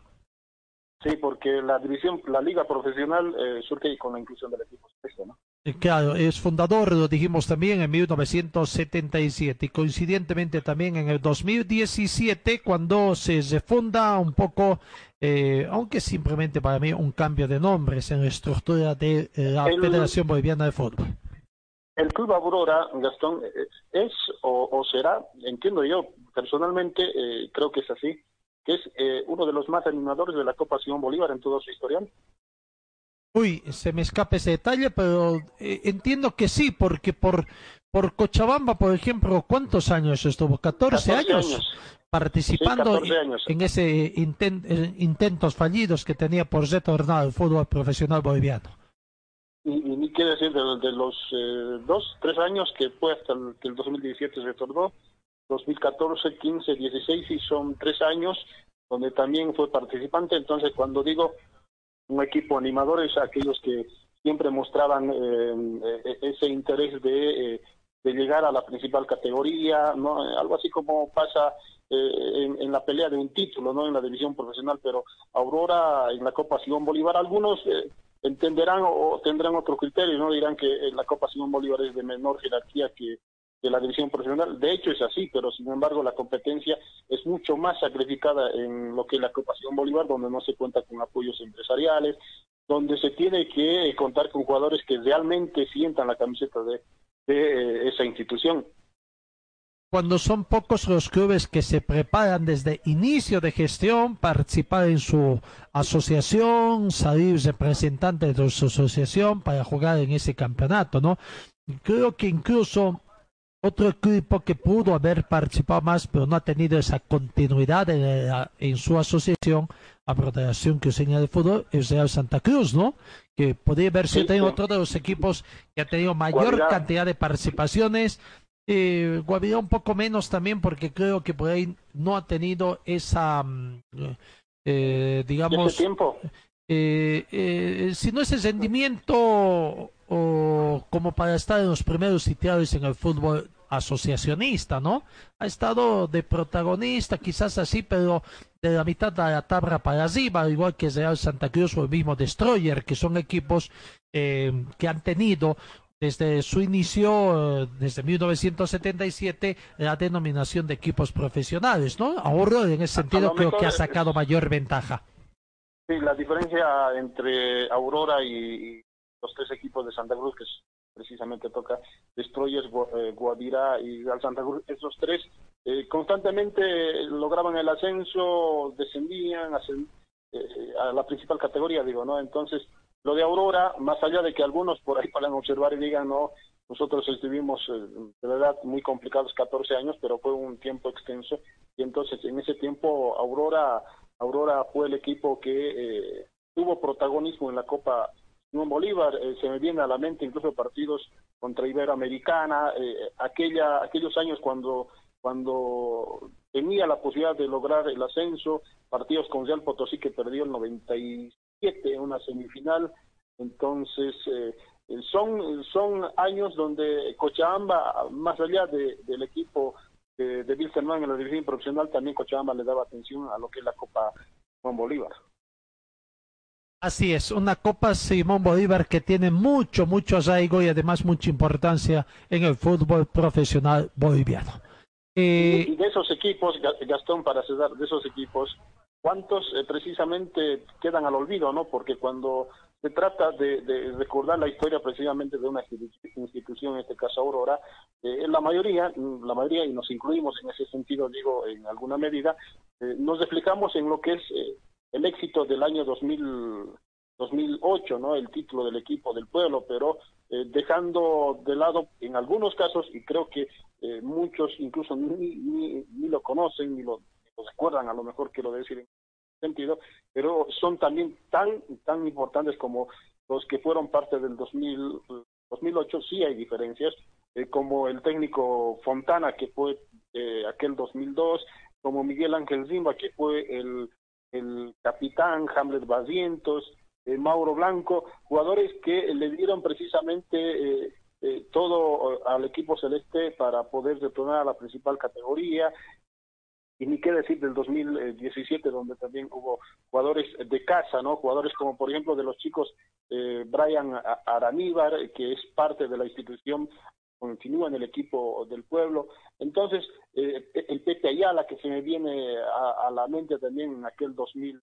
Speaker 8: Sí, porque la división, la liga profesional eh, surge con la inclusión del equipo ¿no?
Speaker 1: Claro, es fundador, lo dijimos también en 1977 y coincidentemente también en el 2017 cuando se refunda un poco, eh, aunque simplemente para mí un cambio de nombres en la estructura de eh, la Federación Boliviana de Fútbol.
Speaker 8: El Club Aurora, Gastón, es o, o será, entiendo yo personalmente, creo que es así, que es eh, uno de los más animadores de la Copa Simón Bolívar en todo su historial.
Speaker 1: Uy, se me escapa ese detalle, pero eh, entiendo que sí, porque por, por Cochabamba, por ejemplo, ¿cuántos años estuvo? ¿14, años? Participando en ese intent, eh, intentos fallidos que tenía por retornar al fútbol profesional boliviano.
Speaker 8: Y, ni quiere decir de, los dos, tres años que fue hasta el, que el 2017 retornó, 2014, 15, 16 y son tres años donde también fue participante. Entonces, cuando digo un equipo animador es aquellos que siempre mostraban eh, eh, ese interés de, eh, de, llegar a la principal categoría, no algo así como pasa en, en, la pelea de un título, no en la división profesional, pero Aurora en la Copa Simón Bolívar, algunos entenderán o, tendrán otro criterio, no dirán que la Copa Simón Bolívar es de menor jerarquía que de la división profesional. De hecho es así, pero sin embargo la competencia es mucho más sacrificada en lo que es la ocupación Bolívar, donde no se cuenta con apoyos empresariales, donde se tiene que contar con jugadores que realmente sientan la camiseta de, de eh, esa institución
Speaker 1: cuando son pocos los clubes que se preparan desde inicio de gestión, participar en su asociación, salir representante de su asociación para jugar en ese campeonato, ¿no? creo que incluso otro equipo que pudo haber participado más, pero no ha tenido esa continuidad en, su asociación, a Protección Cruceña de Fútbol, es Real Santa Cruz, ¿no? Que podría haber sido otro de los equipos que ha tenido mayor cantidad de participaciones. Eh, Guavirá un poco menos también, porque creo que por ahí no ha tenido esa, mm, eh, digamos,
Speaker 8: tiempo?
Speaker 1: Eh, eh, si no ese rendimiento o como para estar en los primeros sitiados en el fútbol asociacionista, ¿no? Ha estado de protagonista, quizás así, pero de la mitad de la tabla para arriba, igual que Real Santa Cruz o el mismo Destroyer, que son equipos eh, que han tenido desde su inicio, desde 1977, la denominación de equipos profesionales, ¿no? Ahora, en ese sentido, creo que ha sacado mayor ventaja.
Speaker 8: Sí, la diferencia entre Aurora y, los tres equipos de Santa Cruz, que precisamente toca Destroyers, eh, Guadira y Real Santa Cruz, esos tres eh, constantemente lograban el ascenso, descendían eh, a la principal categoría, digo, ¿no? Entonces, lo de Aurora, más allá de que algunos por ahí puedan observar y digan, no, nosotros estuvimos de verdad muy complicados 14 años, pero fue un tiempo extenso y entonces en ese tiempo Aurora Aurora fue el equipo que eh, tuvo protagonismo en la Copa Bolívar. Eh, se me viene a la mente incluso partidos contra Iberoamericana, eh, aquella, aquellos años cuando, cuando tenía la posibilidad de lograr el ascenso, partidos con Real Potosí que perdió el 97 en una semifinal. Entonces, son, son años donde Cochabamba, más allá del equipo de, de en la división profesional, también Cochabamba le daba atención a lo que es la Copa Simón Bolívar.
Speaker 1: Así es, una Copa Simón Bolívar que tiene mucho, mucho arraigo y además mucha importancia en el fútbol profesional boliviano.
Speaker 8: Eh, y de esos equipos, Gastón, para cerrar, de esos equipos, ¿cuántos eh, precisamente quedan al olvido, no? Porque cuando se trata de, recordar la historia precisamente de una institución, en este caso Aurora. Eh, la mayoría, la mayoría, y nos incluimos en ese sentido, digo, en alguna medida, eh, nos explicamos en lo que es eh, el éxito del año 2000, 2008, ¿no? El título del equipo del pueblo, pero dejando de lado en algunos casos, y creo que muchos incluso ni, ni, lo conocen, ni lo, ni lo recuerdan a lo mejor quiero decir sentido, pero son también tan, tan importantes como los que fueron parte del 2000, 2008, sí hay diferencias, eh, como el técnico Fontana, que fue eh, aquel 2002, como Miguel Ángel Zimba, que fue el, el capitán, Hamlet Basientos, eh, Mauro Blanco, jugadores que le dieron precisamente todo al equipo celeste para poder retornar a la principal categoría, y ni qué decir del 2017 donde también hubo jugadores de casa, ¿no? Jugadores como por ejemplo de los chicos eh, Brian Araníbar, que es parte de la institución, continúa en el equipo del pueblo. Entonces, eh, el Pepe Ayala, que se me viene a, la mente también en aquel 2000,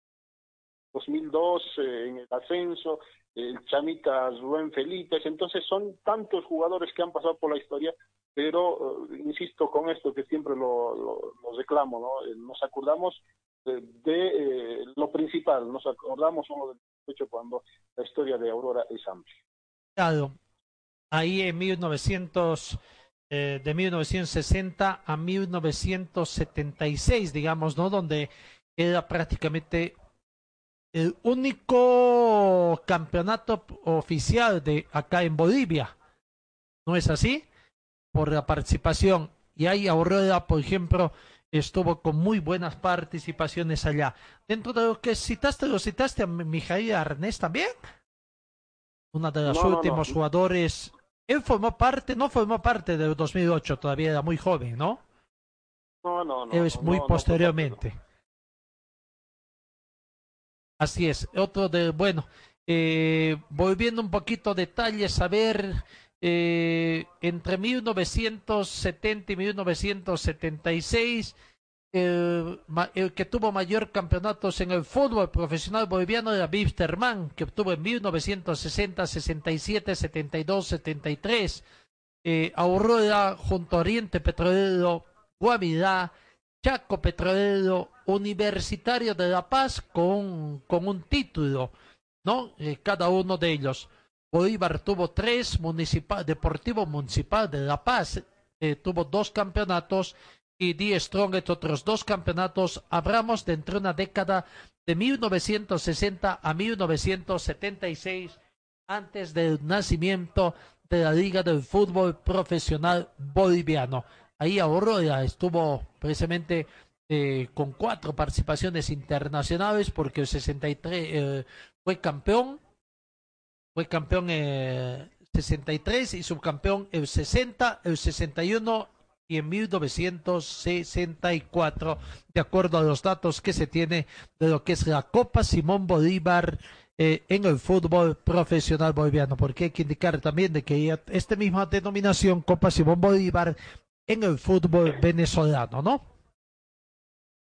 Speaker 8: 2002, eh, en el ascenso, el Chamita Rubén Felipe, entonces son tantos jugadores que han pasado por la historia pero eh, insisto con esto que siempre lo, lo, reclamo, ¿no? Eh, nos acordamos de, eh, lo principal, nos acordamos solo del hecho cuando la historia de Aurora es amplia.
Speaker 1: Ahí en 1900, de 1960 a 1976, digamos, ¿no? Donde era prácticamente el único campeonato oficial de acá en Bolivia. ¿No es así? por la participación. Y ahí Aurora, por ejemplo, estuvo con muy buenas participaciones allá. Dentro de lo que citaste, ¿lo citaste a Mijail Arnés también? Una de los últimos jugadores. Él formó parte, no formó parte del 2008, todavía era muy joven, ¿no?
Speaker 8: No, no, no.
Speaker 1: Es muy posteriormente. Así es. Otro de, bueno, eh, volviendo un poquito detalles, a ver eh, entre 1970 y 1976, el, el, que tuvo mayor campeonatos en el fútbol profesional boliviano era Wisterman, que obtuvo en 1960, 67, 72, 73. Eh, Aurora junto a Oriente Petrolero, Guavirá, Chaco Petrolero, Universitario de La Paz con, con un título, ¿no? Eh, cada uno de ellos. Bolívar tuvo tres, municipal, Deportivo Municipal de La Paz eh, tuvo dos campeonatos y Die Strongest otros dos campeonatos. Hablamos de una década de 1960 a 1976, antes del nacimiento de la Liga del Fútbol Profesional Boliviano. Ahí Aurora estuvo precisamente eh, con cuatro participaciones internacionales porque el 63 eh, fue campeón, fue campeón eh, 63 y subcampeón el 60, el 61 y en 1964, de acuerdo a los datos que se tiene de lo que es la Copa Simón Bolívar eh, en el fútbol profesional boliviano, porque hay que indicar también de que esta misma denominación Copa Simón Bolívar en el fútbol venezolano, ¿no?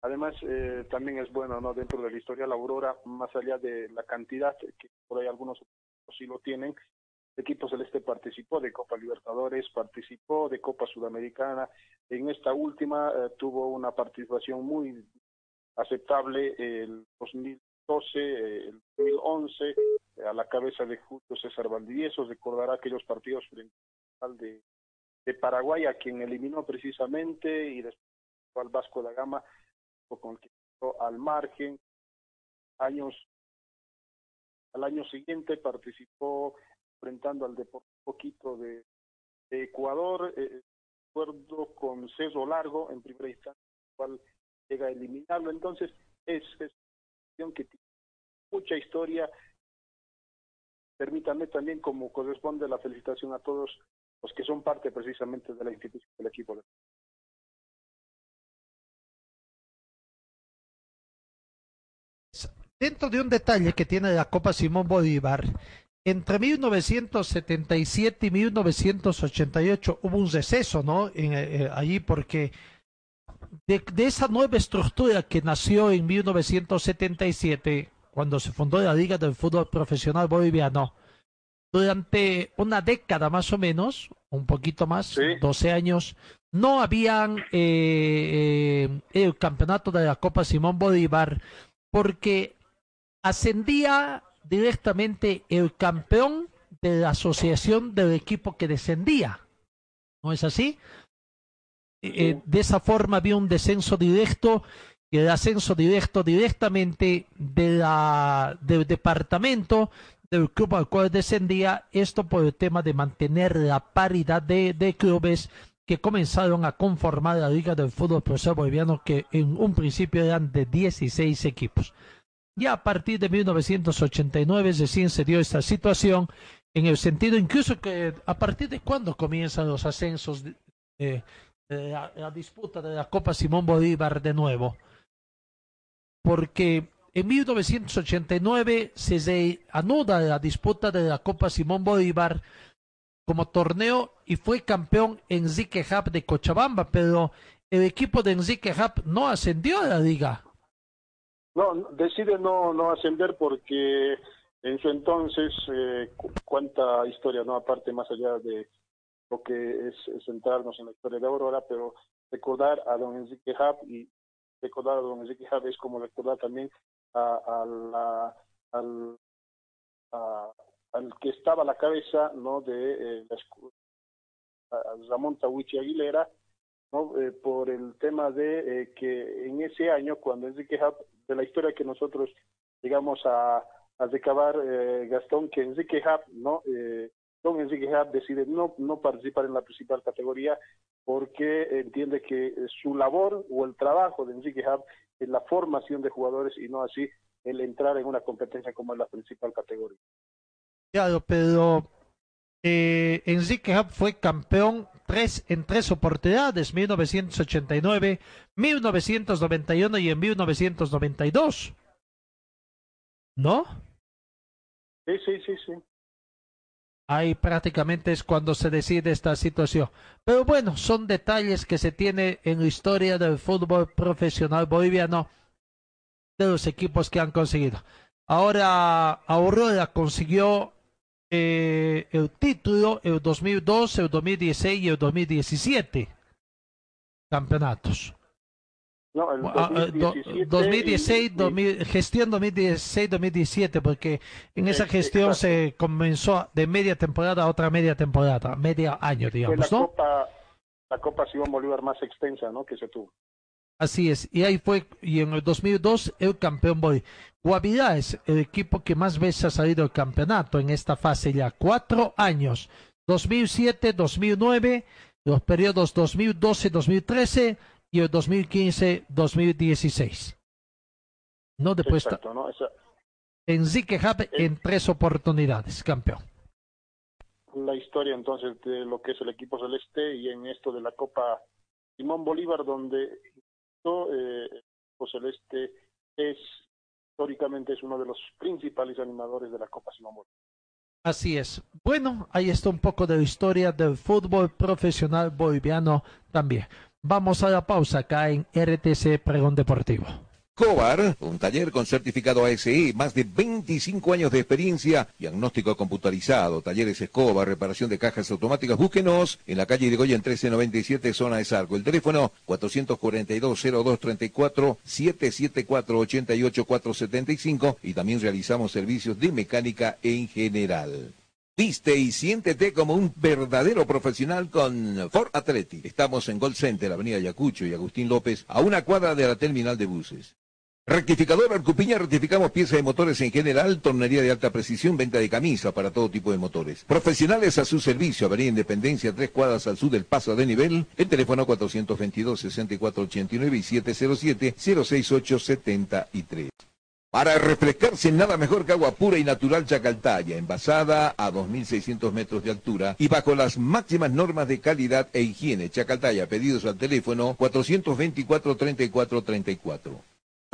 Speaker 8: Además, eh, también es bueno, ¿no? Dentro de la historia, la Aurora, más allá de la cantidad, que por ahí algunos sí lo tienen, equipo celeste participó de Copa Libertadores, participó de Copa Sudamericana. En esta última eh, tuvo una participación muy aceptable el 2012, eh, el 2011, a la cabeza de Julio César Valdivieso. Recordará aquellos partidos frente al de, Paraguay, a quien eliminó precisamente, y después al Vasco da Gama, con el que al margen. Años, al año siguiente participó enfrentando al Deportivo Quito de, Ecuador, eh, acuerdo con Ceso Largo en primera instancia, cual llega a eliminarlo. Entonces, es, es una que tiene mucha historia. Permítanme también, como corresponde, la felicitación a todos los que son parte precisamente de la institución del equipo.
Speaker 1: Dentro de un detalle que tiene la Copa Simón Bolívar, entre 1977 y 1988 hubo un receso, ¿no? En, eh, eh, allí porque de, de, esa nueva estructura que nació en 1977, cuando se fundó la Liga del Fútbol Profesional Boliviano, durante una década más o menos, un poquito más, ¿Sí? 12 años, no habían eh, eh, el campeonato de la Copa Simón Bolívar porque ascendía directamente el campeón de la asociación del equipo que descendía. ¿No es así? Eh, de esa forma había un descenso directo y el ascenso directo directamente de la, del departamento del club al cual descendía, esto por el tema de mantener la paridad de, de clubes que comenzaron a conformar la Liga del Fútbol Profesional Boliviano, que en un principio eran de 16 equipos. Ya a partir de 1989 recién se dio esta situación, en el sentido incluso que a partir de cuándo comienzan los ascensos de, la, disputa de la Copa Simón Bolívar de nuevo. Porque en 1989 se anuda la disputa de la Copa Simón Bolívar como torneo y fue campeón Enrique Hub de Cochabamba, pero el equipo de Enrique Hub no ascendió a la liga.
Speaker 8: No, decide no, no ascender porque en su entonces eh, cuánta historia, no aparte más allá de lo que es, centrarnos en la historia de Aurora, pero recordar a don Enrique Hub y recordar a don Enrique Hub es como recordar también a, la, al, a, al que estaba a la cabeza no de eh, la, Ramón Tawichi Aguilera no eh, por el tema de eh, que en ese año cuando Enrique Hub de la historia que nosotros llegamos a, a recabar eh, Gastón que Enrique Hub no don Enrique Hub decide no no participar en la principal categoría porque entiende que su labor o el trabajo de Enrique Hub es la formación de jugadores y no así el entrar en una competencia como es la principal categoría.
Speaker 1: Claro, pero eh, Enrique Hub fue campeón tres, en tres oportunidades, 1989, 1991 y en 1992. ¿No?
Speaker 8: Sí, sí, sí, sí.
Speaker 1: Ahí prácticamente es cuando se decide esta situación. Pero bueno, son detalles que se tiene en la historia del fútbol profesional boliviano de los equipos que han conseguido. Ahora Aurora consiguió eh, el título el 2002, el 2016 y el 2017 campeonatos.
Speaker 8: No, el
Speaker 1: Ah, ah, do-
Speaker 8: 2017
Speaker 1: 2016,
Speaker 8: y-
Speaker 1: 2000 gestión 2016-2017, porque en esa
Speaker 8: Eh,
Speaker 1: gestión
Speaker 8: exacto.
Speaker 1: se comenzó de media temporada a otra media temporada, media año,
Speaker 8: fue la
Speaker 1: digamos, ¿no?
Speaker 8: Copa, la Copa Simón Bolívar más extensa, ¿no? Que se tuvo.
Speaker 1: Así es, y ahí fue, y en el 2002 el campeón Boy. Guavirá es el equipo que más veces ha salido del campeonato en esta fase ya, cuatro años, 2007, 2009, los periodos 2012, 2013 y el 2015, 2016. No después
Speaker 8: Exacto, ¿no? Esa,
Speaker 1: Enrique Hub en tres oportunidades, campeón.
Speaker 8: la historia entonces de lo que es el equipo celeste y en esto de la Copa Simón Bolívar, donde eh, el equipo celeste es históricamente es uno de los principales animadores de la Copa Simón Bolívar.
Speaker 1: Así es. Bueno, ahí está un poco de la historia del fútbol profesional boliviano también. Vamos a la pausa acá en RTC Pregón Deportivo.
Speaker 9: Cobar, un taller con certificado ASE, más de 25 años de experiencia, diagnóstico computarizado, talleres Escobar, reparación de cajas automáticas. Búsquenos en la calle Irigoyen 1397, zona de Sarco. El teléfono 442-0234, 774-88475 y también realizamos servicios de mecánica en general. Viste y siéntete como un verdadero profesional con Ford Athletic. Estamos en Gold Center, Avenida Yacucho y Agustín López, a una cuadra de la terminal de buses. Rectificador Arcupiña, rectificamos piezas de motores en general, tornería de alta precisión, venta de camisa para todo tipo de motores. Profesionales a su servicio, Avenida Independencia, tres cuadras al sur del paso de nivel, el teléfono 422-6489 y 707-06873. Para refrescarse nada mejor que agua pura y natural Chacaltaya, envasada a 2.600 metros de altura y bajo las máximas normas de calidad e higiene. Chacaltaya, pedidos al teléfono 424-3434.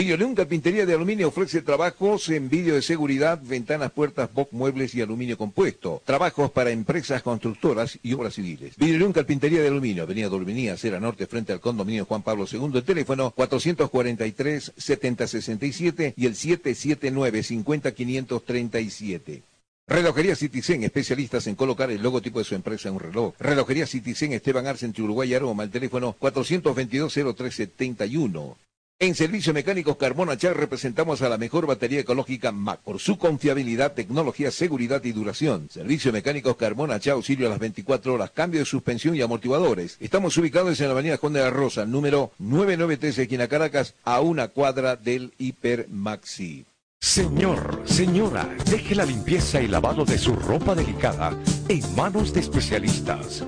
Speaker 9: Videoleón Carpintería de Aluminio ofrece trabajos en vídeo de seguridad, ventanas, puertas, box, muebles y aluminio compuesto. Trabajos para empresas constructoras y obras civiles. Videoleón Carpintería de Aluminio, Avenida Dorminía, Cera Norte, frente al condominio Juan Pablo II. El teléfono 443-7067 y el 779-50537. Relojería Citizen, especialistas en colocar el logotipo de su empresa en un reloj. Relojería Citizen, Esteban Arce, entre Uruguay y Aroma. El teléfono 422-0371. En Servicio Mecánicos Carbona Char representamos a la mejor batería ecológica MAC por su confiabilidad, tecnología, seguridad y duración. Servicio Mecánicos Carbona Char, auxilio a las 24 horas, cambio de suspensión y amortiguadores. Estamos ubicados en la avenida Juan de la Rosa, número 993, esquina Caracas, a una cuadra del Hiper Maxi.
Speaker 7: Señor, señora, deje la limpieza y lavado de su ropa delicada en manos de especialistas.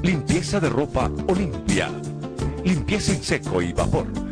Speaker 7: Limpieza de ropa Olimpia. Limpieza en seco y vapor.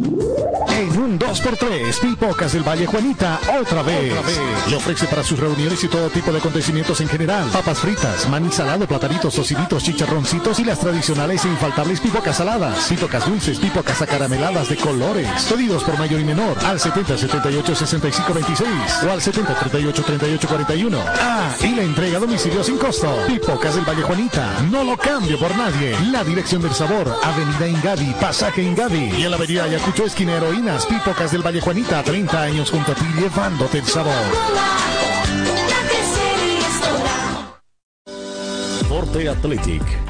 Speaker 6: En un 2x3, Pipocas del Valle Juanita, otra vez. Le ofrece para sus reuniones y todo tipo de acontecimientos en general. Papas fritas, maní salado, platanitos, tociditos, chicharroncitos y las tradicionales e infaltables pipocas saladas. Pipocas dulces, pipocas acarameladas de colores. Pedidos por mayor y menor al 70 78 65 26 o al 70 38 38 41. Ah, y la entrega a domicilio sin costo. Pipocas del Valle Juanita, no lo cambio por nadie. La dirección del sabor, Avenida Ingavi, Pasaje Ingavi y en la Avenida Ayacucho Esquina Heroínas, Pipocas del Valle Juanita, 30 años junto a ti llevándote el sabor.
Speaker 5: Forte Athletic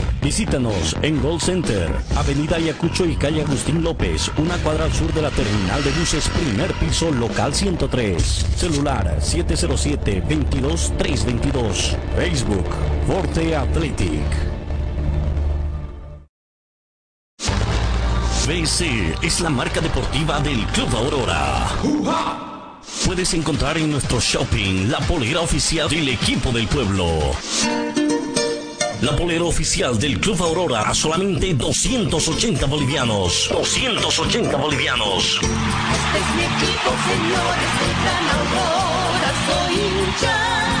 Speaker 5: Visítanos en Gold Center, Avenida Ayacucho y calle Agustín López, una cuadra al sur de la terminal de buses, primer piso, local 103. Celular 707-22322. Facebook, Forte Athletic. BC es la marca deportiva del Club Aurora. Puedes encontrar en nuestro shopping la polera oficial del equipo del pueblo. La polera oficial del Club Aurora a solamente 280 bolivianos. 280 bolivianos.
Speaker 4: Este es mi equipo, señores, el Gran Aurora, soy hincha.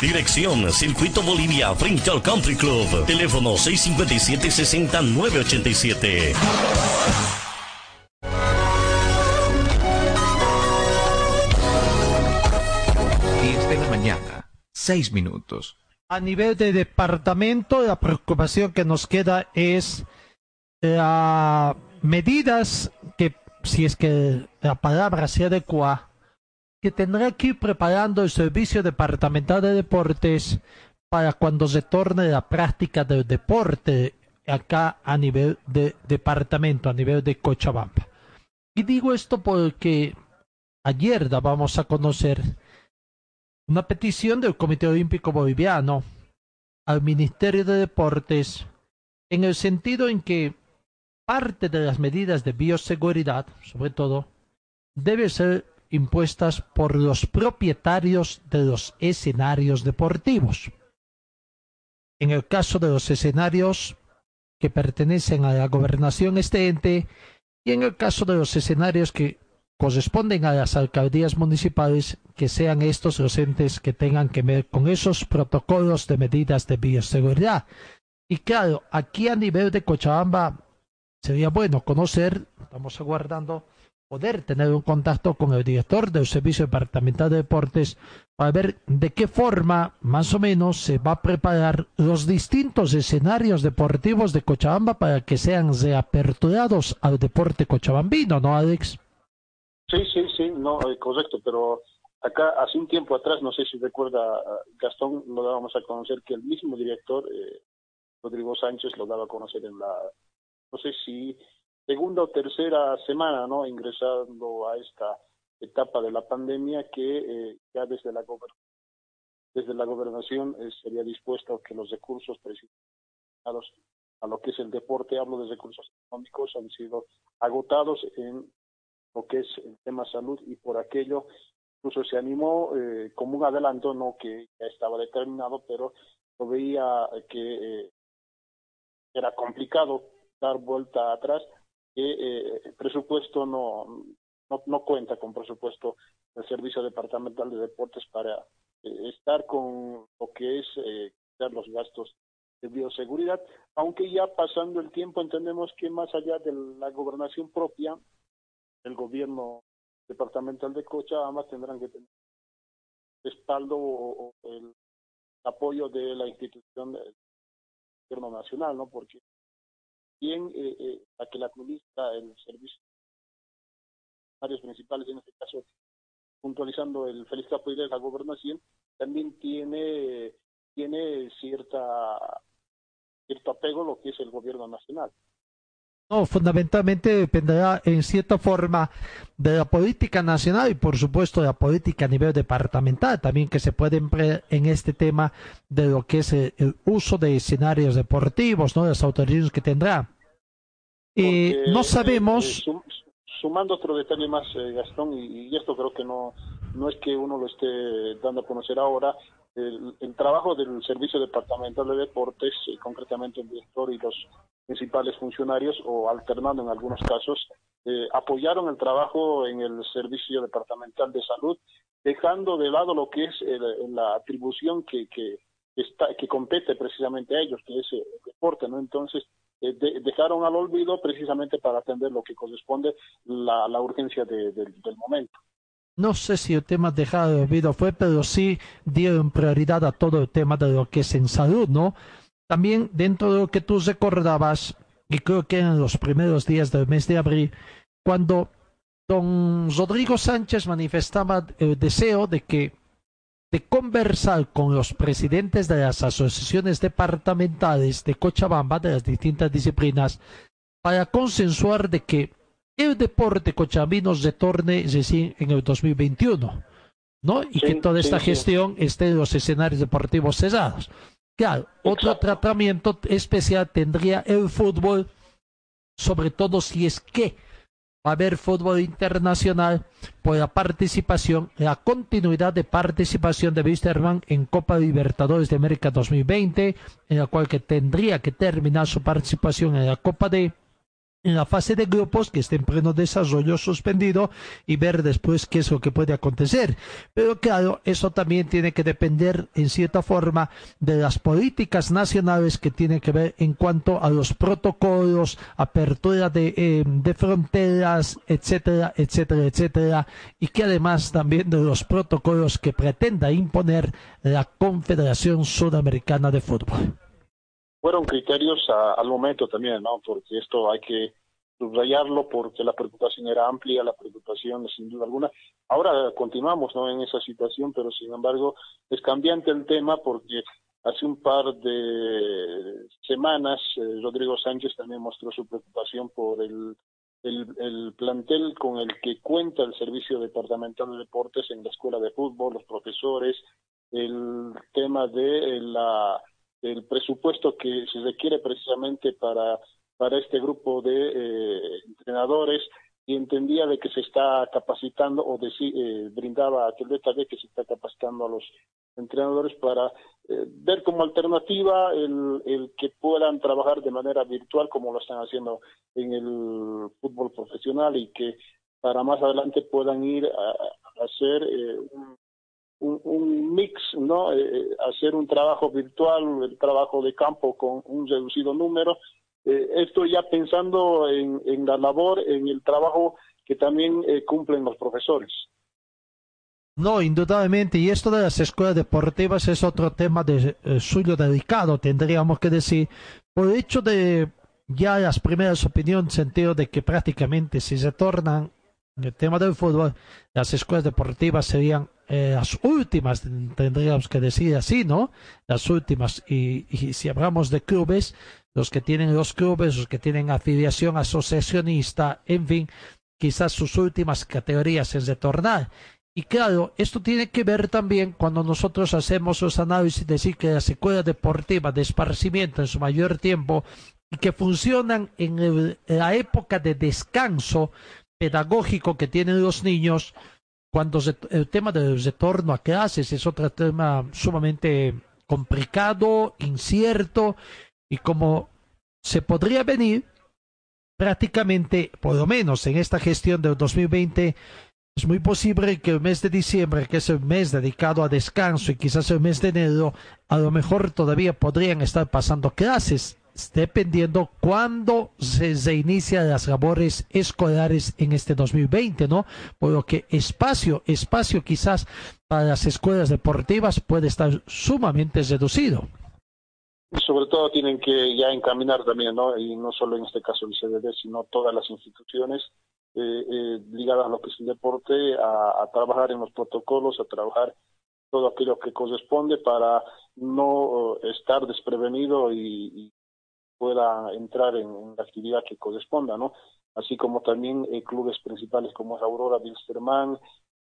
Speaker 5: Dirección Circuito Bolivia frente al Country Club. Teléfono 657-60-987.
Speaker 2: 10 de la mañana, 6 minutos.
Speaker 1: A nivel de departamento, la preocupación que nos queda es las medidas que, si es que la palabra se adecua, que tendrá que ir preparando el Servicio Departamental de Deportes para cuando se torne la práctica del deporte acá a nivel de departamento, a nivel de Cochabamba. Y digo esto porque ayer dábamos a conocer una petición del Comité Olímpico Boliviano al Ministerio de Deportes en el sentido en que parte de las medidas de bioseguridad, sobre todo, debe ser impuestas por los propietarios de los escenarios deportivos. En el caso de los escenarios que pertenecen a la gobernación este ente y en el caso de los escenarios que corresponden a las alcaldías municipales, que sean estos los entes que tengan que ver con esos protocolos de medidas de bioseguridad. Y claro, aquí a nivel de Cochabamba sería bueno conocer, estamos aguardando poder tener un contacto con el director del Servicio Departamental de Deportes para ver de qué forma más o menos se va a preparar los distintos escenarios deportivos de Cochabamba para que sean reaperturados al deporte cochabambino, ¿no, Alex?
Speaker 8: Sí, sí, sí, no, eh, correcto, pero acá hace un tiempo atrás, no sé si recuerda, eh, Gastón, lo dábamos a conocer que el mismo director, eh, Rodrigo Sánchez, lo daba a conocer en la, no sé si segunda o tercera semana, ¿no? Ingresando a esta etapa de la pandemia que eh, ya desde la desde la gobernación eh, sería dispuesto que los recursos destinados a lo que es el deporte, hablo de recursos económicos, han sido agotados en lo que es el tema salud y por aquello incluso se animó eh, como un adelanto, no que ya estaba determinado, pero lo veía que era complicado dar vuelta atrás eh, el presupuesto no, no, no cuenta con presupuesto del Servicio Departamental de Deportes para eh, estar con lo que es eh, los gastos de bioseguridad, aunque ya pasando el tiempo entendemos que más allá de la gobernación propia, el gobierno departamental de Cochabamba tendrán que tener respaldo o, o el apoyo de la institución del gobierno nacional, ¿no? Porque bien eh, eh, a que la administra el servicio áreas principales, en este caso puntualizando el Feliz Capo de la gobernación, también tiene, tiene cierta cierto apego a lo que es el gobierno nacional.
Speaker 1: No, fundamentalmente dependerá en cierta forma de la política nacional y por supuesto de la política a nivel departamental también que se puede emplear en este tema de lo que es el, el uso de escenarios deportivos, ¿no? Las autorizaciones que tendrá. Eh,
Speaker 8: Porque,
Speaker 1: no
Speaker 8: eh,
Speaker 1: sabemos...
Speaker 8: eh, sum- sumando otro detalle más, eh, Gastón, y, y esto creo que no, no es que uno lo esté dando a conocer ahora, el, trabajo del Servicio Departamental de Deportes, eh, concretamente el director y los principales funcionarios, o alternando en algunos casos, eh, apoyaron el trabajo en el Servicio Departamental de Salud, dejando de lado lo que es el- la atribución que, que, está, que compete precisamente a ellos, que es eh, el deporte, ¿no? Entonces, eh, dejaron al olvido precisamente para atender lo que corresponde la, la urgencia del momento.
Speaker 1: No sé si el tema dejado de olvido fue, pero sí dieron prioridad a todo el tema de lo que es en salud, ¿no? También dentro de lo que tú recordabas, y creo que en los primeros días del mes de abril, cuando don Rodrigo Sánchez manifestaba el deseo de que de conversar con los presidentes de las asociaciones departamentales de Cochabamba de las distintas disciplinas para consensuar de que el deporte cochabambino retorne recién en el 2021, ¿no? Y que toda esta gestión esté en los escenarios deportivos cesados. Claro, otro tratamiento especial tendría el fútbol, sobre todo si es que va a haber fútbol internacional por la participación, la continuidad de participación de Wisterman en Copa Libertadores de América 2020, en la cual que tendría que terminar su participación en la Copa de en la fase de grupos que esté en pleno desarrollo suspendido y ver después qué es lo que puede acontecer. Pero claro, eso también tiene que depender en cierta forma de las políticas nacionales que tienen que ver en cuanto a los protocolos, apertura de, eh, de fronteras, etcétera, etcétera, etcétera, y que además también de los protocolos que pretenda imponer la Confederación Sudamericana de Fútbol
Speaker 8: fueron criterios al momento también, ¿no? Porque esto hay que subrayarlo porque la preocupación era amplia, la preocupación sin duda alguna. Ahora continuamos, ¿no? En esa situación, pero sin embargo es cambiante el tema porque hace un par de semanas eh, Rodrigo Sánchez también mostró su preocupación por el, el, el, plantel con el que cuenta el Servicio Departamental de Deportes en la Escuela de Fútbol, los profesores, el tema de la el presupuesto que se requiere precisamente para, para este grupo de eh, entrenadores y entendía de que se está capacitando o de, eh, brindaba aquel detalle que se está capacitando a los entrenadores para eh, ver como alternativa el, el que puedan trabajar de manera virtual como lo están haciendo en el fútbol profesional y que para más adelante puedan ir a, a hacer eh, un un, mix, ¿no? Eh, eh, hacer un trabajo virtual, el trabajo de campo con un reducido número. Eh, esto ya pensando en, en, la labor, en el trabajo que también cumplen los profesores.
Speaker 1: No, indudablemente, y esto de las escuelas deportivas es otro tema de suyo dedicado, tendríamos que decir, por el hecho de ya las primeras opiniones, sentido de que prácticamente si se tornan en el tema del fútbol, las escuelas deportivas serían eh, las últimas, tendríamos que decir así, ¿no? Las últimas. Y, si hablamos de clubes, los que tienen los clubes, los que tienen afiliación asociacionista, en fin, quizás sus últimas categorías es retornar. Y claro, esto tiene que ver también cuando nosotros hacemos los análisis, decir que las escuelas deportivas de esparcimiento en su mayor tiempo y que funcionan en la época de descanso pedagógico que tienen los niños, cuando el tema del retorno a clases es otro tema sumamente complicado, incierto, y como se podría venir, prácticamente, por lo menos en esta gestión del 2020, es muy posible que el mes de diciembre, que es el mes dedicado a descanso, y quizás el mes de enero, a lo mejor todavía podrían estar pasando clases dependiendo cuándo se, se inician las labores escolares en este 2020, ¿no? Por lo que espacio, espacio quizás para las escuelas deportivas puede estar sumamente reducido.
Speaker 8: Y sobre todo tienen que ya encaminar también, ¿no? Y no solo en este caso el CDD, sino todas las instituciones eh, eh, ligadas a lo que es el deporte, a, a, trabajar en los protocolos, a trabajar todo aquello que corresponde para no uh, estar desprevenido y pueda entrar en, la actividad que corresponda, ¿no? Así como también eh, clubes principales como Aurora, Wilstermann,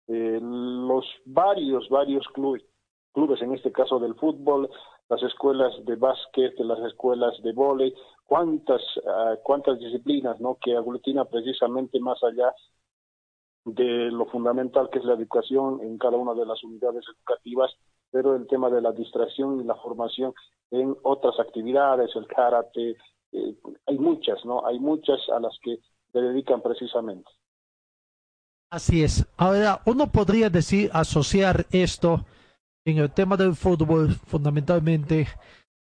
Speaker 8: eh, los varios, varios clubes, clubes en este caso del fútbol, las escuelas de básquet, las escuelas de vóley, cuántas, uh, cuántas disciplinas, ¿no? Que aglutina precisamente más allá de lo fundamental que es la educación en cada una de las unidades educativas, pero el tema de la distracción y la formación en otras actividades, el karate, eh, hay muchas, ¿no? Hay muchas a las que se dedican precisamente.
Speaker 1: Así es. Ahora, uno podría decir, asociar esto en el tema del fútbol, fundamentalmente,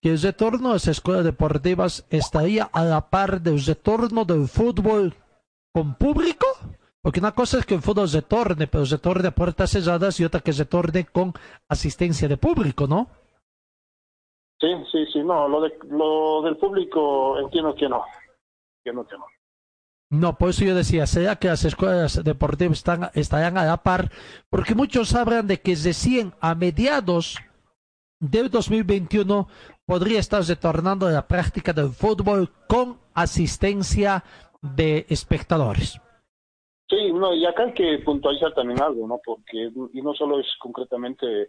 Speaker 1: que el retorno de las escuelas deportivas estaría a la par del retorno del fútbol con público? Porque una cosa es que el fútbol retorne, pero retorne a puertas cerradas y otra que retorne con asistencia de público, ¿no?
Speaker 8: Sí, sí, sí, no, lo, de, lo del público entiendo que no, entiendo que no.
Speaker 1: No, por eso yo decía, ¿será que las escuelas deportivas están, estarán a la par? Porque muchos hablan de que recién a mediados del 2021 podría estar retornando la práctica del fútbol con asistencia de espectadores.
Speaker 8: Sí, no, y acá hay que puntualizar también algo, ¿no? Porque, y no solo es concretamente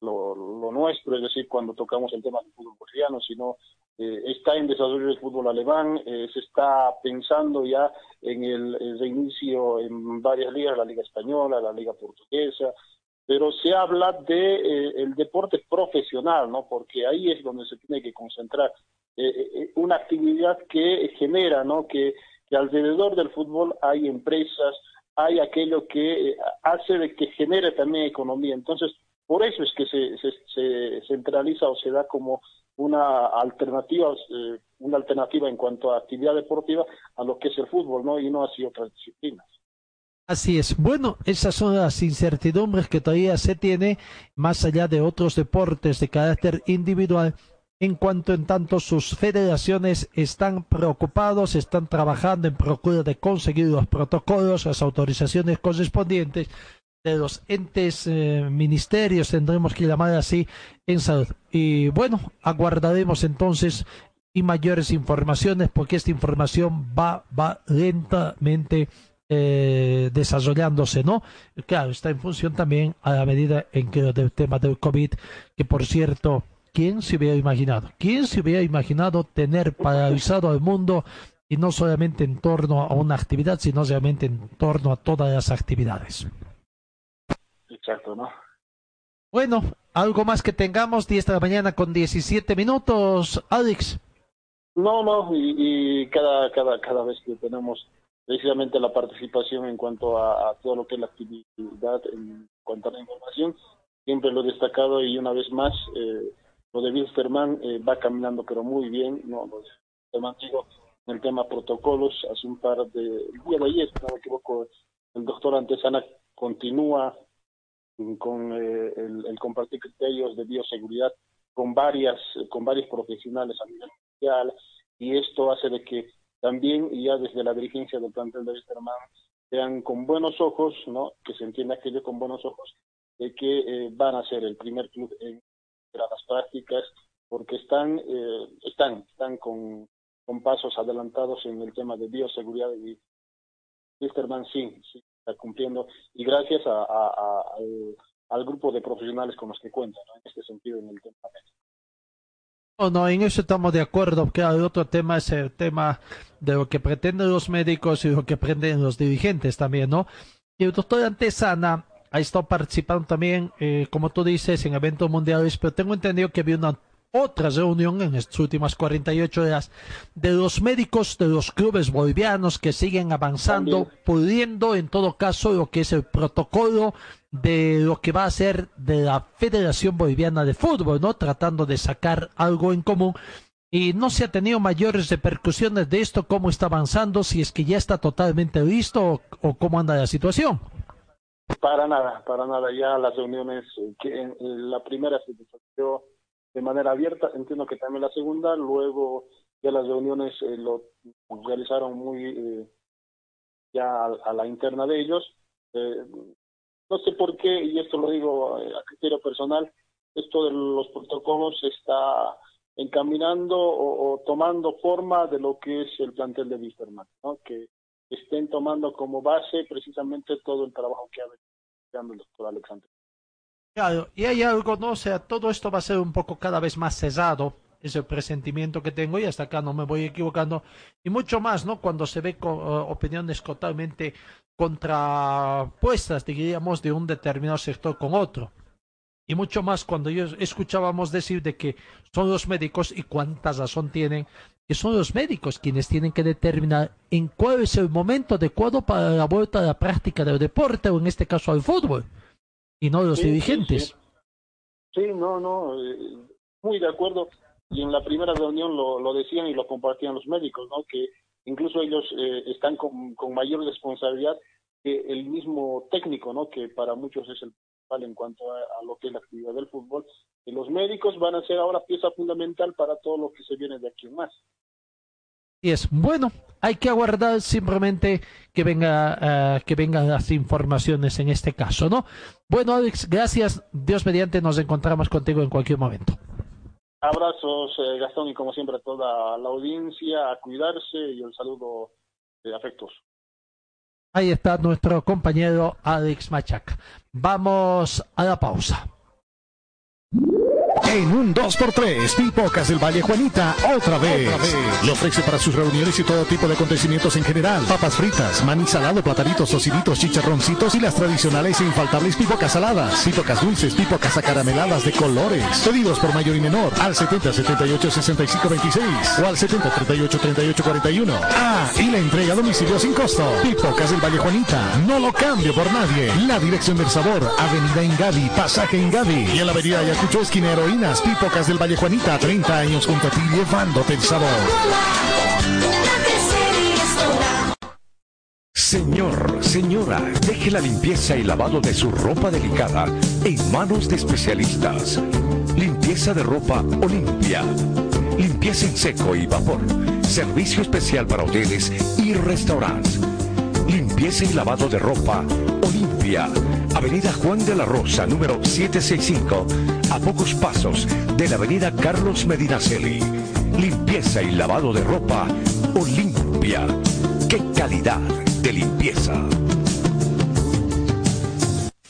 Speaker 8: lo, nuestro, es decir, cuando tocamos el tema del fútbol boliviano, sino eh, está en desarrollo el fútbol alemán, eh, se está pensando ya en el, reinicio en varias ligas, la Liga Española, la Liga Portuguesa, pero se habla de eh, el deporte profesional, ¿no? Porque ahí es donde se tiene que concentrar una actividad que genera, ¿no? Que, que alrededor del fútbol hay empresas, hay aquello que hace de que genere también economía. Entonces, por eso es que se, se, se centraliza o se da como una alternativa, eh, una alternativa en cuanto a actividad deportiva a lo que es el fútbol, ¿no? Y no así otras disciplinas.
Speaker 1: Así es. Bueno, esas son las incertidumbres que todavía se tiene, más allá de otros deportes de carácter individual, en cuanto en tanto sus federaciones están preocupados, están trabajando en procura de conseguir los protocolos, las autorizaciones correspondientes de los entes eh, ministerios, tendremos que llamar así, en salud. Y bueno, aguardaremos entonces y mayores informaciones porque esta información va, va lentamente eh, desarrollándose, ¿no? Claro, está en función también a la medida en que el tema del COVID, que por cierto, ¿quién se hubiera imaginado? ¿Quién se hubiera imaginado tener paralizado al mundo y no solamente en torno a una actividad, sino realmente en torno a todas las actividades?
Speaker 8: Exacto, ¿no?
Speaker 1: Bueno, algo más que tengamos, 10 de la mañana con 17 minutos, Alex.
Speaker 8: No, no, y, cada, cada, cada vez que tenemos precisamente la participación en cuanto a, todo lo que es la actividad, en cuanto a la información, siempre lo he destacado y una vez más, eh, lo de Wilstermann eh, va caminando pero muy bien, no, lo de en el tema protocolos, hace un par de, el de ayer, si no me equivoco, el doctor Antesana continúa con eh, el, compartir criterios de bioseguridad con varias con varios profesionales a nivel mundial y esto hace de que también ya desde la dirigencia del plantel de Westermann vean con buenos ojos, ¿no? Que se entienda aquello con buenos ojos de que eh, van a ser el primer club en las prácticas porque están eh, están están con, con pasos adelantados en el tema de bioseguridad y Westermann sí, sí cumpliendo y gracias a, al, grupo de profesionales con los que cuentan en este sentido en el tema
Speaker 1: no, no, en eso estamos de acuerdo, que el otro tema es el tema de lo que pretenden los médicos y lo que pretenden los dirigentes también, ¿no? Y el doctor Antesana ha estado participando también, eh, como tú dices, en eventos mundiales, pero tengo entendido que había una otra reunión en estas últimas 48 horas de los médicos de los clubes bolivianos que siguen avanzando, pudiendo en todo caso lo que es el protocolo de lo que va a ser de la Federación Boliviana de Fútbol, ¿no? Tratando de sacar algo en común. Y no se ha tenido mayores repercusiones de esto, cómo está avanzando, si es que ya está totalmente listo o, cómo anda la situación.
Speaker 8: Para nada, para nada. Ya las reuniones, eh, que la primera se desarrolló de manera abierta. Entiendo que también la segunda, luego ya las reuniones eh, lo realizaron muy eh, ya a, la interna de ellos. Eh, no sé por qué, y esto lo digo a criterio personal, esto de los protocolos está encaminando o, tomando forma de lo que es el plantel de Wisterman, ¿no? que estén tomando como base precisamente todo el trabajo que ha venido el doctor Alexander.
Speaker 1: Claro, y hay algo, ¿no? O sea, todo esto va a ser un poco cada vez más cesado, es el presentimiento que tengo y hasta acá no me voy equivocando. Y mucho más, ¿no? Cuando se ve con, eh, opiniones totalmente contrapuestas, diríamos, de un determinado sector con otro. Y mucho más cuando yo escuchábamos decir de que son los médicos y cuántas razón tienen, son los médicos quienes tienen que determinar en cuál es el momento adecuado para la vuelta a la práctica del deporte o en este caso al fútbol y no los dirigentes.
Speaker 8: Sí, no, no, eh, muy de acuerdo. y en la primera reunión lo, lo decían y lo compartían los médicos, ¿no? Que incluso ellos eh, están con, con, mayor responsabilidad que el mismo técnico, ¿no? Que para muchos es el en cuanto a, a, lo que es la actividad del fútbol. Y los médicos van a ser ahora pieza fundamental para todo lo que se viene de aquí en más.
Speaker 1: Y es bueno, hay que aguardar simplemente que venga uh, que vengan las informaciones en este caso, ¿no? Bueno, Alex, gracias. Dios mediante nos encontramos contigo en cualquier momento.
Speaker 8: Abrazos, eh, Gastón, y como siempre a toda la audiencia, a cuidarse y un saludo de afectos.
Speaker 1: Ahí está nuestro compañero Alex Machaca. Vamos a la pausa.
Speaker 6: En un 2x3, Pipocas del Valle Juanita, otra vez. otra vez. Lo ofrece para sus reuniones y todo tipo de acontecimientos en general. Papas fritas, maní salado, plataritos, tociditos, chicharroncitos y las tradicionales e infaltables pipocas saladas. Pipocas dulces, pipocas acarameladas de colores. Pedidos por mayor y menor al 70 78 65 26 o al 70 38 38 41. Ah, y la entrega a domicilio sin costo. Pipocas del Valle Juanita, no lo cambio por nadie. La dirección del sabor, Avenida Ingavi, Pasaje Ingavi y en la Avenida Ayacucho, esquinero Pipocas del Valle Juanita, 30 años junto a ti llevándote el sabor.
Speaker 7: Señor, señora, deje la limpieza y lavado de su ropa delicada en manos de especialistas. Limpieza de ropa Olimpia. Limpieza en seco y vapor. Servicio especial para hoteles y restaurantes. Limpieza y lavado de ropa Olimpia. Avenida Juan de la Rosa, número 765, a pocos pasos de la Avenida Carlos Medinaceli. Limpieza y lavado de ropa Olimpia. ¡Qué calidad de limpieza!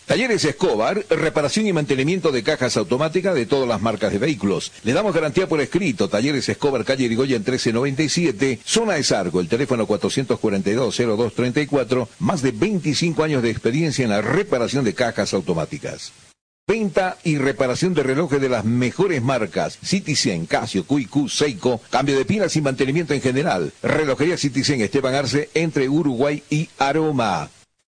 Speaker 9: Talleres Escobar, reparación y mantenimiento de cajas automáticas de todas las marcas de vehículos. Le damos garantía por escrito. Talleres Escobar, calle Irigoyen 1397, zona de Sargo, el teléfono 442-0234, más de 25 años de experiencia en la reparación de cajas automáticas. Venta y reparación de relojes de las mejores marcas. Citizen, Casio, QQ, Seiko. Cambio de pilas y mantenimiento en general. Relojería Citizen Esteban Arce entre Uruguay y Aroma.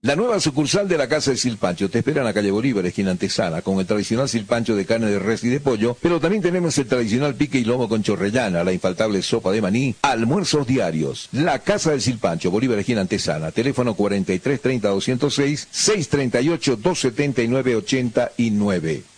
Speaker 9: La nueva sucursal de la Casa de Silpancho te espera en la calle Bolívar, esquina antesana, con el tradicional silpancho de carne de res y de pollo, pero también tenemos el tradicional pique y lomo con chorrellana, la infaltable sopa de maní, almuerzos diarios. La Casa del Silpancho, Bolívar, esquina antesana, teléfono 43 30 206 638 279 89.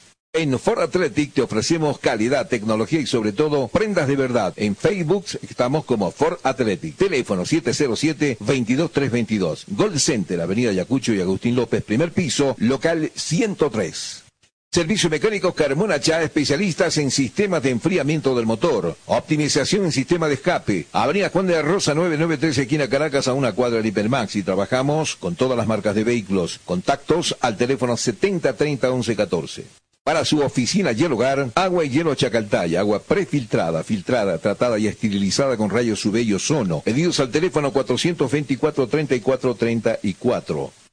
Speaker 9: En Ford Athletic te ofrecemos calidad, tecnología y sobre todo prendas de verdad. En Facebook estamos como Ford Athletic. Teléfono 707-22322. Gold Center, Avenida Ayacucho y Agustín López, primer piso, local 103. Servicio Mecánico Carmona Chá, especialistas en sistemas de enfriamiento del motor, optimización en sistema de escape. Avenida Juan de Rosa 993, esquina Caracas, a una cuadra del Hipermax. Y trabajamos con todas las marcas de vehículos. Contactos al teléfono 7030 1114. Para su oficina y el hogar, agua y hielo Chacaltaya, agua prefiltrada, filtrada, tratada y esterilizada con rayos UV y ozono. Pedidos al teléfono 424-3434.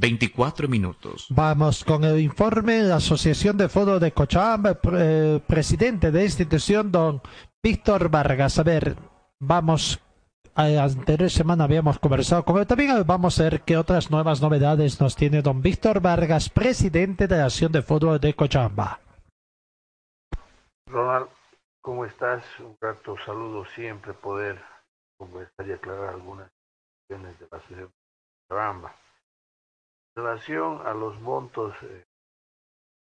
Speaker 2: 24 minutos.
Speaker 1: Vamos con el informe de la Asociación de Fútbol de Cochabamba, eh, presidente de institución, don Víctor Vargas. A ver, vamos, a la anterior semana habíamos conversado con él. También vamos a ver qué otras nuevas novedades nos tiene don Víctor Vargas, presidente de la Asociación de Fútbol de Cochabamba.
Speaker 10: Ronald, ¿cómo estás? Un rato saludo siempre poder conversar y aclarar algunas cuestiones de la asociación Ramba. En relación a los montos eh,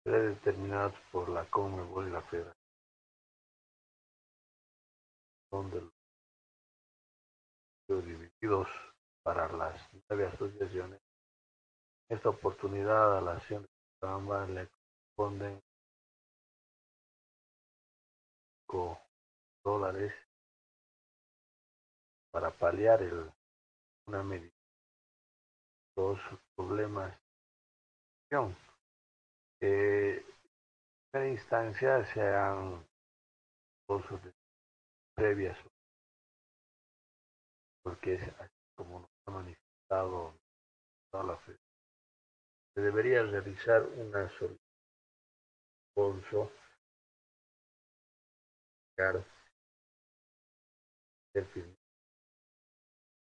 Speaker 10: determinados por la Conmebol y la Federación, son de los divididos para las nueve asociaciones. Esta oportunidad a la acción de Cochabamba le corresponden dólares para paliar el, una medida problemas eh, en primera instancia se previas porque es así como nos ha manifestado toda la fe se debería realizar una solicitud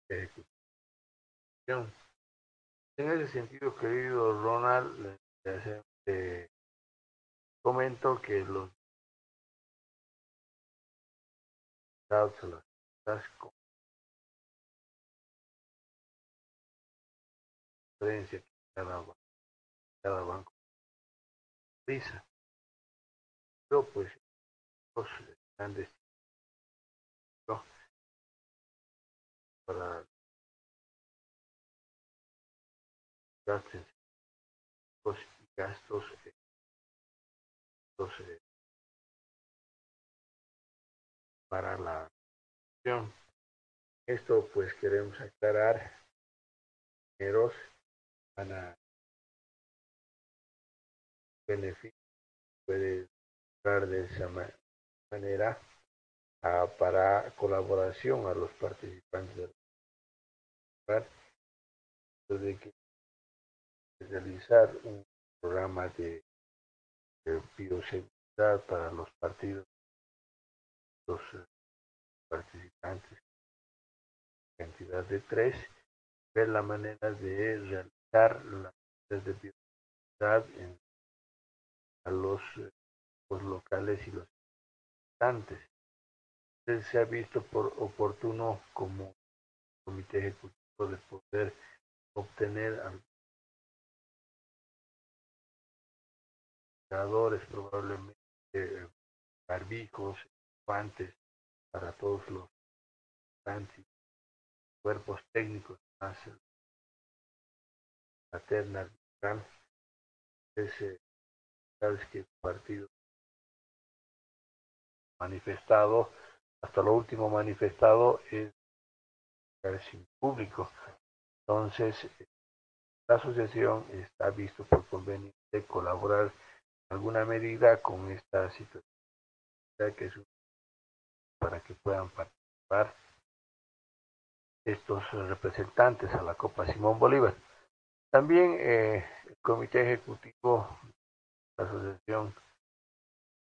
Speaker 10: ejecución. En ese sentido, querido Ronald, le comento que los las diferencia cada, cada banco utiliza. Pero pues los grandes para gastos y gastos entonces, para la. Esto pues queremos aclarar. Dineros van a beneficio puede dar de esa manera para colaboración a los participantes de que realizar un programa de, bioseguridad para los partidos, los uh, participantes, cantidad de tres, ver la manera de realizar las de bioseguridad en, a los, los locales y los participantes se ha visto por oportuno como comité ejecutivo de poder obtener probablemente barbijos, guantes para todos los cuerpos técnicos más la terna arbitral ese sabes que el partido manifestado hasta lo último manifestado es sin público. Entonces, la asociación está visto por conveniente colaborar en alguna medida con esta situación para que puedan participar estos representantes a la Copa Simón Bolívar. También eh, el Comité Ejecutivo de la Asociación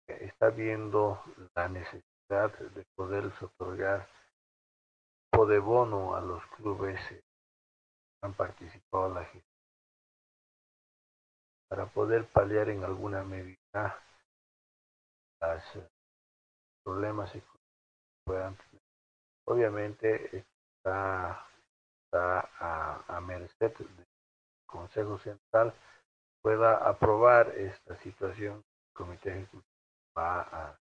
Speaker 10: está viendo la necesidad de poder otorgar o de bono a los clubes que han participado en la gestión para poder paliar en alguna medida los eh, problemas que puedan tener. Obviamente está, a, a merced del Consejo Central pueda aprobar esta situación, el Comité Ejecutivo va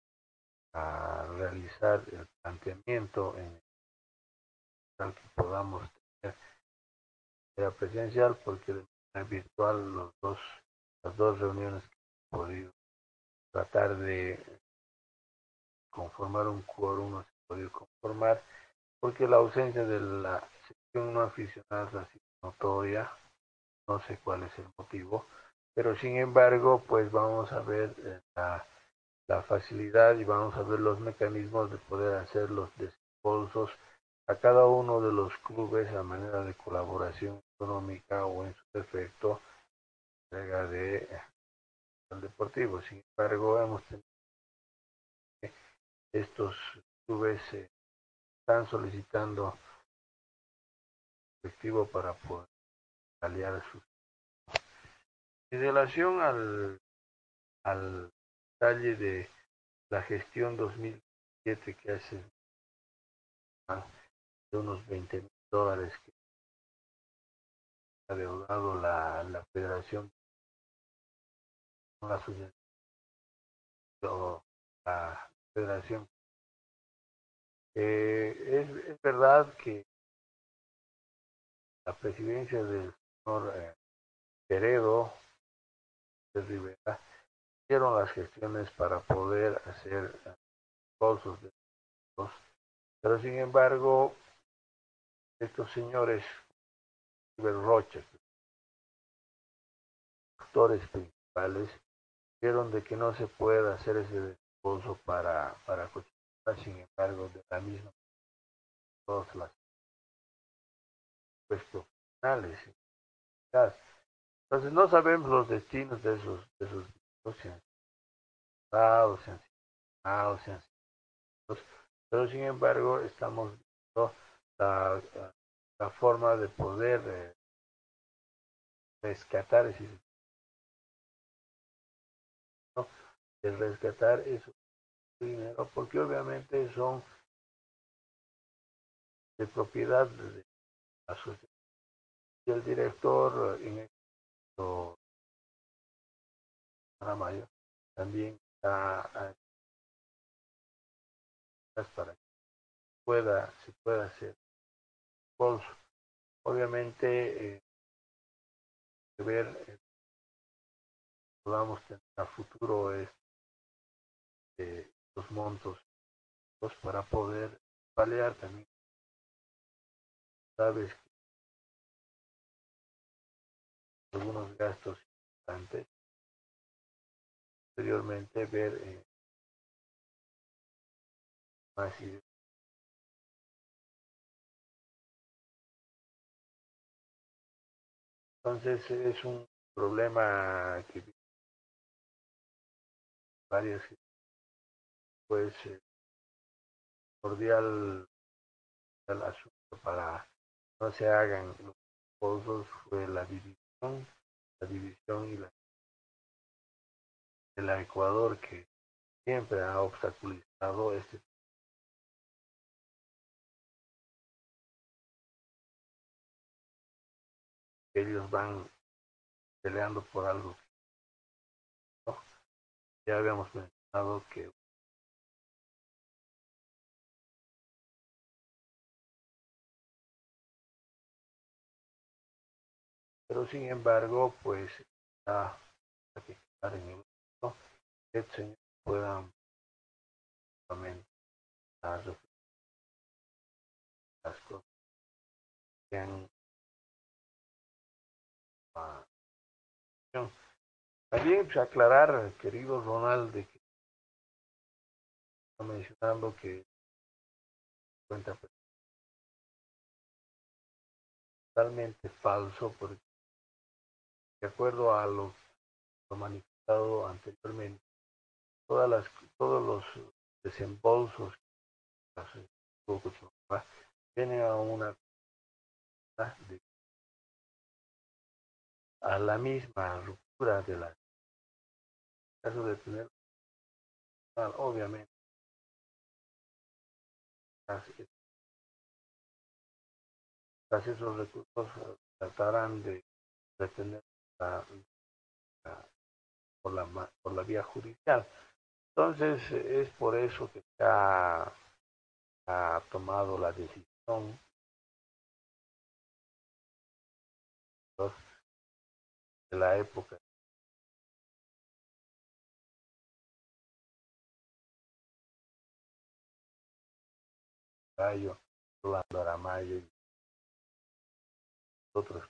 Speaker 10: a realizar el planteamiento en tal que podamos tener la presencial porque de manera virtual los dos las dos reuniones que hemos podido tratar de conformar un quórum no se ha podido conformar porque la ausencia de la sección no aficionada ha sido notoria no sé cuál es el motivo pero sin embargo pues vamos a ver eh, la la facilidad y vamos a ver los mecanismos de poder hacer los desembolsos a cada uno de los clubes a manera de colaboración económica o en su defecto entrega de deportivo. Sin embargo, hemos tenido estos clubes están solicitando efectivo para poder aliar sus en relación al al detalle de la gestión 2007 que hace de unos 20 mil dólares que ha deudado la, la federación la, la federación Eh, es, es, verdad que la presidencia del señor eh, Heredo de Rivera hicieron las gestiones para poder hacer bolsos de pero sin embargo estos señores Rocha actores principales de que no se puede hacer ese desembolso para para sin embargo de la misma todas las puestos finales entonces no sabemos los destinos de esos de esos se han dado, se han se han pero sin embargo estamos viendo la, la, forma de poder eh, rescatar ese de rescatar eso dinero porque obviamente son de propiedad de la sociedad. Y el director en esto mayor también está para que pueda se pueda hacer. Bolso obviamente eh, ver eh, podamos tener a futuro es eh, los montos pues, para poder paliar también. Sabes que algunos gastos importantes. Posteriormente ver eh, más entonces es un problema que varios pues cordial el asunto para no se hagan los pozos fue la división la división y la de la Ecuador que siempre ha obstaculizado este ellos van peleando por algo. ¿no? Ya habíamos mencionado que pero sin embargo pues está que estar en el ¿no? que el Señor pueda las cosas que han También pues, aclarar, querido Ronald, de que está mencionando que cuenta totalmente falso porque de acuerdo a lo, manifestado anteriormente todas las todos los desembolsos vienen a una a la misma ruptura de la caso de tener obviamente casi esos recursos eh, tratarán de retener la, por la por la vía judicial. Entonces es por eso que se ha, ha tomado la decisión. La época. Rayo, Orlando Aramayo y otros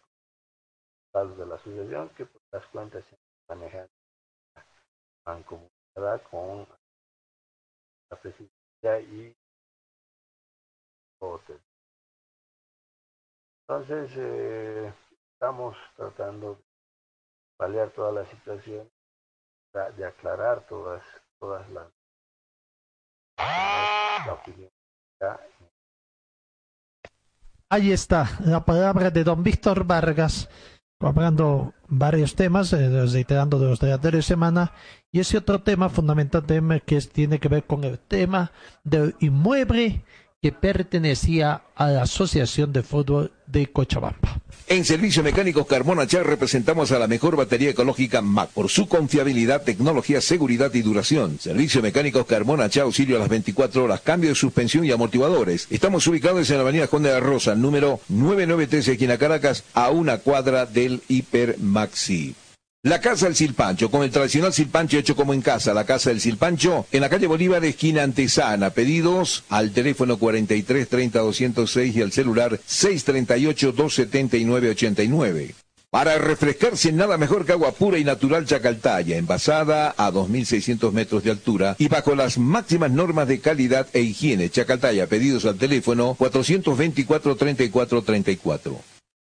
Speaker 10: de la asociación que por las cuentas se manejan mancomunidad con la presidencia y otros. Entonces, eh, estamos tratando de paliar toda la situación, de aclarar todas, todas las la opinión.
Speaker 1: Ahí está la palabra de don Víctor Vargas, hablando varios temas, eh, reiterando de los de semana, y ese otro tema fundamental que tiene que ver con el tema del inmueble que pertenecía a la Asociación de Fútbol de Cochabamba.
Speaker 9: En Servicio Mecánicos Carmona Chá representamos a la mejor batería ecológica MAC por su confiabilidad, tecnología, seguridad y duración. Servicio Mecánicos Carmona Chá, auxilio a las 24 horas, cambio de suspensión y amortiguadores. Estamos ubicados en la avenida Juan de la Rosa, número 993, esquina Caracas, a una cuadra del Hiper Maxi. La Casa del Silpancho, con el tradicional silpancho hecho como en casa. La Casa del Silpancho, en la calle Bolívar, esquina Antesana. Pedidos al teléfono 43 30 206 y al celular 638 279 89. Para refrescarse, nada mejor que agua pura y natural Chacaltaya, envasada a 2.600 metros de altura y bajo las máximas normas de calidad e higiene. Chacaltaya, pedidos al teléfono 424 34 34.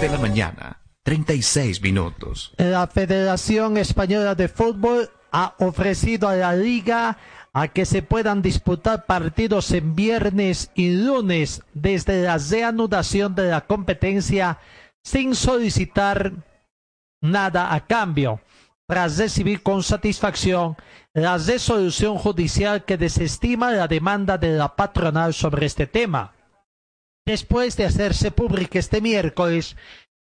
Speaker 2: 10 de la mañana, 36 minutos.
Speaker 1: La Federación Española de Fútbol ha ofrecido a la liga a que se puedan disputar partidos en viernes y lunes desde la reanudación de la competencia sin solicitar nada a cambio, tras recibir con satisfacción la resolución judicial que desestima la demanda de la patronal sobre este tema. Después de hacerse pública este miércoles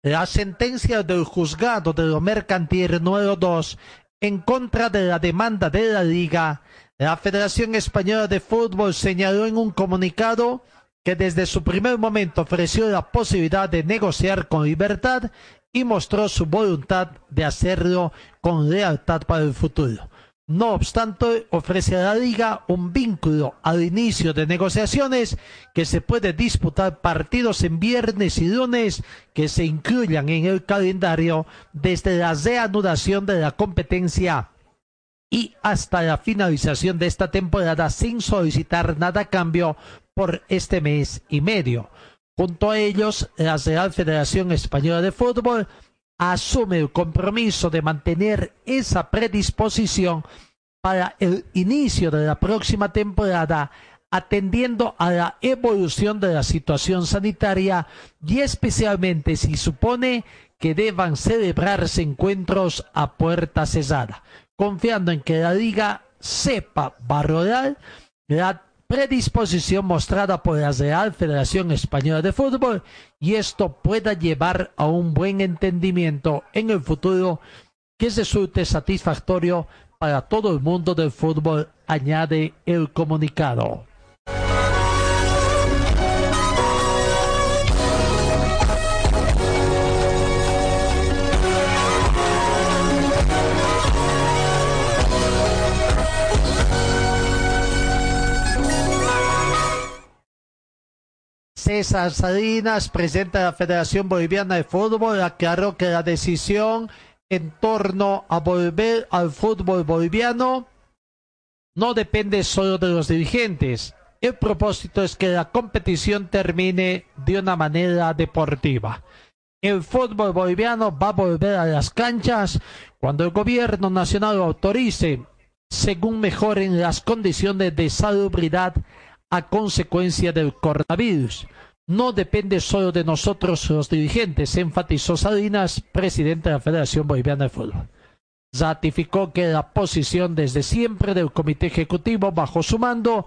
Speaker 1: la sentencia del juzgado de lo mercantil número 2 en contra de la demanda de la Liga, la Federación Española de Fútbol señaló en un comunicado que desde su primer momento ofreció la posibilidad de negociar con libertad y mostró su voluntad de hacerlo con lealtad para el futuro. No obstante, ofrece a la liga un vínculo al inicio de negociaciones que se puede disputar partidos en viernes y lunes que se incluyan en el calendario desde la reanudación de la competencia y hasta la finalización de esta temporada sin solicitar nada a cambio por este mes y medio. Junto a ellos, la Real Federación Española de Fútbol asume el compromiso de mantener esa predisposición para el inicio de la próxima temporada atendiendo a la evolución de la situación sanitaria y especialmente si supone que deban celebrarse encuentros a puerta cesada, confiando en que la liga sepa valorar la predisposición mostrada por la Real Federación Española de Fútbol y esto pueda llevar a un buen entendimiento en el futuro que resulte satisfactorio para todo el mundo del fútbol, añade el comunicado. César Salinas, presidente de la Federación Boliviana de Fútbol, aclaró que la decisión en torno a volver al fútbol boliviano no depende solo de los dirigentes. El propósito es que la competición termine de una manera deportiva. El fútbol boliviano va a volver a las canchas cuando el gobierno nacional autorice, según mejoren las condiciones de salubridad a consecuencia del coronavirus. No depende solo de nosotros los dirigentes, enfatizó Salinas, presidente de la Federación Boliviana de Fútbol. ratificó que la posición desde siempre del comité ejecutivo bajo su mando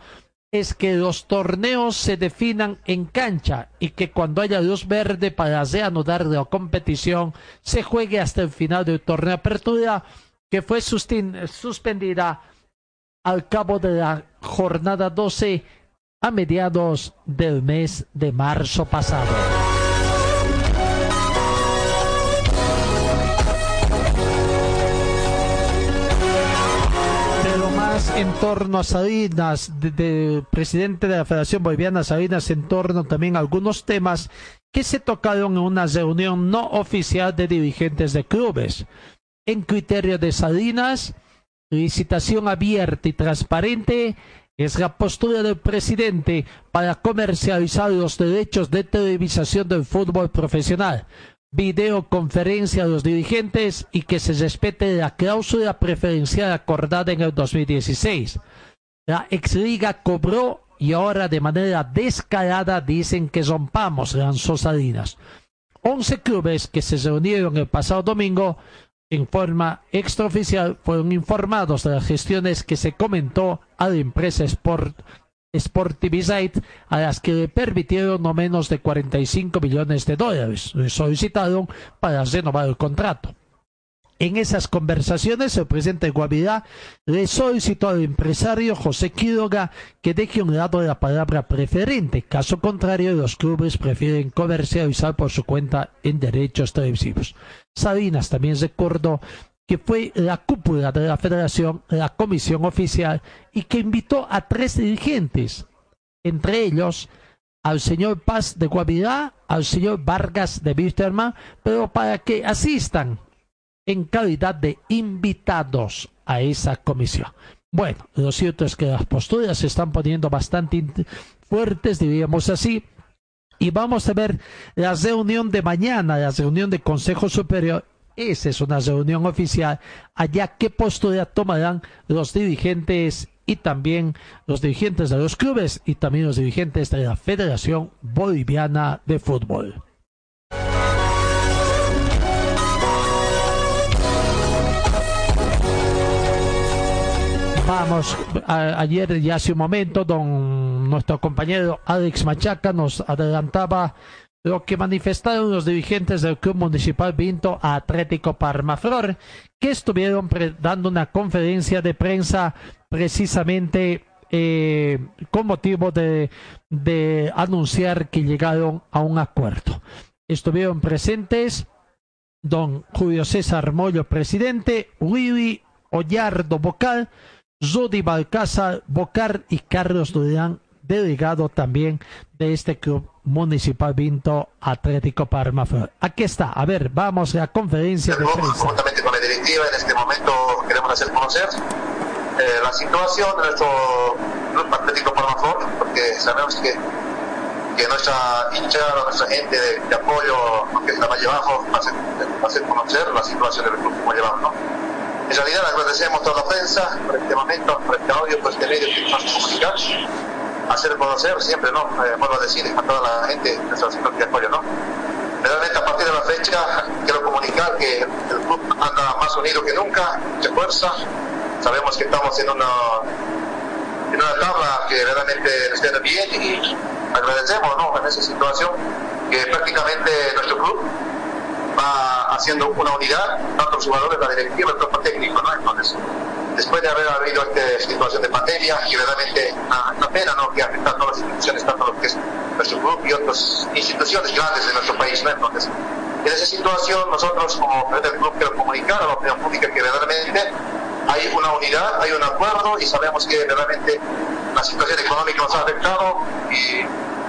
Speaker 1: es que los torneos se definan en cancha y que cuando haya luz verde para reanudar la competición se juegue hasta el final del torneo apertura que fue suspendida al cabo de la jornada 12 a mediados del mes de marzo pasado. Pero más en torno a Salinas, del presidente de la Federación Boliviana Salinas, en torno también a algunos temas que se tocaron en una reunión no oficial de dirigentes de clubes. En criterio de Salinas, licitación abierta y transparente es la postura del presidente para comercializar los derechos de televisación del fútbol profesional, videoconferencia a los dirigentes y que se respete la cláusula preferencial acordada en el 2016. La exliga cobró y ahora de manera descarada dicen que rompamos, lanzó Salinas. Once clubes que se reunieron el pasado domingo en forma extraoficial fueron informados de las gestiones que se comentó a la empresa Sport, Sportivizate a las que le permitieron no menos de 45 millones de dólares. Le solicitaron para renovar el contrato. En esas conversaciones, el presidente de Guavirá le solicitó al empresario José Quiroga que deje un lado la palabra preferente. Caso contrario, los clubes prefieren comercializar por su cuenta en derechos televisivos. Sabinas también recordó que fue la cúpula de la federación, la comisión oficial, y que invitó a tres dirigentes, entre ellos al señor Paz de Guavirá, al señor Vargas de Wisterman, pero para que asistan en calidad de invitados a esa comisión. Bueno, lo cierto es que las posturas se están poniendo bastante fuertes, diríamos así, y vamos a ver la reunión de mañana, la reunión de Consejo Superior. Esa es una reunión oficial. Allá qué postura tomarán los dirigentes y también los dirigentes de los clubes y también los dirigentes de la Federación Boliviana de Fútbol. Vamos, ayer y hace un momento, don nuestro compañero Alex Machaca nos adelantaba lo que manifestaron los dirigentes del Club Municipal Vinto a Atlético Parmaflor, que estuvieron dando una conferencia de prensa precisamente eh, con motivo de, de anunciar que llegaron a un acuerdo. Estuvieron presentes don Julio César Mollo, presidente, Willy Ollardo Vocal, Rudy Balcázar Bocar y Carlos Durán, delegado también de este club municipal Vinto Atlético Parma. Aquí está, a ver, vamos a la conferencia de prensa.
Speaker 11: Juntamente con la directiva, en este momento queremos hacer conocer eh, la situación de nuestro club Atlético Parma porque sabemos que, que nuestra hincha, nuestra gente de, apoyo, que es la Valle Bajo, va a, hacer, conocer la situación del club Valle Bajo, ¿no? En realidad agradecemos a toda la prensa por este momento, por este audio, por este medio que nos comunicar, hacer conocer siempre, ¿no? Eh, vuelvo a decir a toda la gente de nuestro sector de apoyo, ¿no? Realmente a partir de la fecha quiero comunicar que el club anda más unido que nunca, mucha fuerza. Sabemos que estamos en una, en una tabla que realmente nos queda bien y agradecemos ¿no? en esa situación que prácticamente nuestro club va haciendo una unidad, tanto los jugadores, la directiva, el cuerpo técnico, ¿no? Entonces, después de haber habido esta situación de pandemia, y verdaderamente una, pena, ¿no? Que afecta a todas las instituciones, tanto lo que es nuestro club y otras instituciones grandes de nuestro país, ¿no? Entonces, en esa situación, nosotros como del club quiero comunicar a la opinión pública que verdaderamente hay una unidad, hay un acuerdo y sabemos que verdaderamente la situación económica nos ha afectado y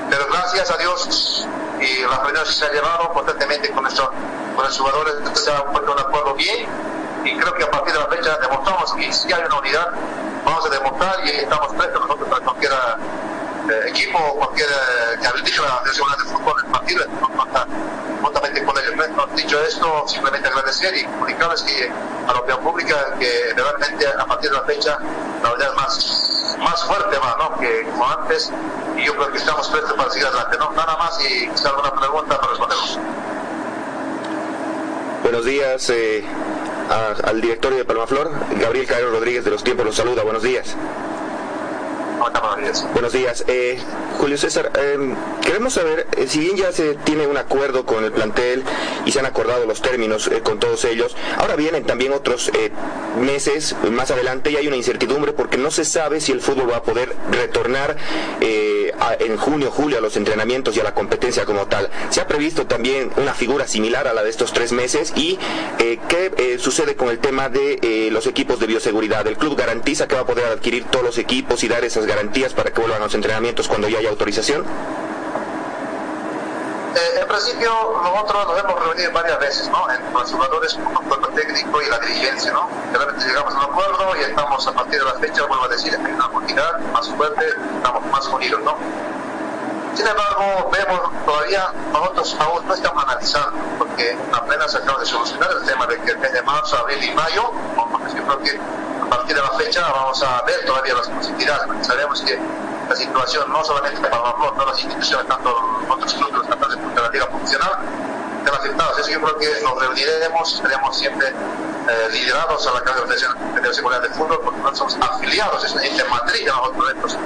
Speaker 11: pero gracias a Dios y las reuniones se han llevado constantemente con, nuestro, con los jugadores, se ha puesto un acuerdo bien y creo que a partir de la fecha demostramos que si hay una unidad, vamos a demostrar y estamos prestos nosotros para cualquier eh, equipo cualquier eh, que la Dirección de Fútbol en partido. Dicho esto, simplemente agradecer y comunicarles que a la opinión pública que realmente a partir de la fecha la unidad más, más fuerte va, ¿no? que como antes y yo creo que estamos prestos para seguir adelante. ¿no? Nada más y si alguna pregunta para respondemos.
Speaker 12: Buenos días. Eh al directorio de Palmaflor. Gabriel Cairo Rodríguez de los Tiempos los saluda. Buenos días. Buenos días. Eh, Julio César, eh, queremos saber, eh, si bien ya se tiene un acuerdo con el plantel y se han acordado los términos eh, con todos ellos, ahora vienen también otros meses más adelante y hay una incertidumbre porque no se sabe si el fútbol va a poder retornar en junio, julio a los entrenamientos y a la competencia como tal. Se ha previsto también una figura similar a la de estos tres meses y qué sucede con el tema de los equipos de bioseguridad. El club garantiza que va a poder adquirir todos los equipos y dar esas garantías para que vuelvan a los entrenamientos cuando ya haya autorización.
Speaker 11: Eh, en principio, nosotros nos hemos reunido varias veces, ¿no? Entre los jugadores, con el cuerpo técnico y la dirigencia, ¿no? Realmente llegamos a un acuerdo y estamos a partir de la fecha, vuelvo a decir, en una unidad más fuerte, estamos más unidos, ¿no? Sin embargo, vemos todavía, nosotros aún no estamos analizando, porque apenas se acaba de solucionar el tema de que el mes de marzo, abril y mayo, ¿no? yo creo que partir de la fecha vamos a ver todavía las posibilidades, porque sabemos que la situación no solamente para Palmaflor, todas las instituciones, tanto otros clubes, los campeones de la liga profesional, están afectados. Eso yo creo que nos reuniremos, estaremos siempre eh, liderados a la Cámara de de Seguridad del Fútbol, porque no somos afiliados, es una ente matriz a nosotros. Entonces,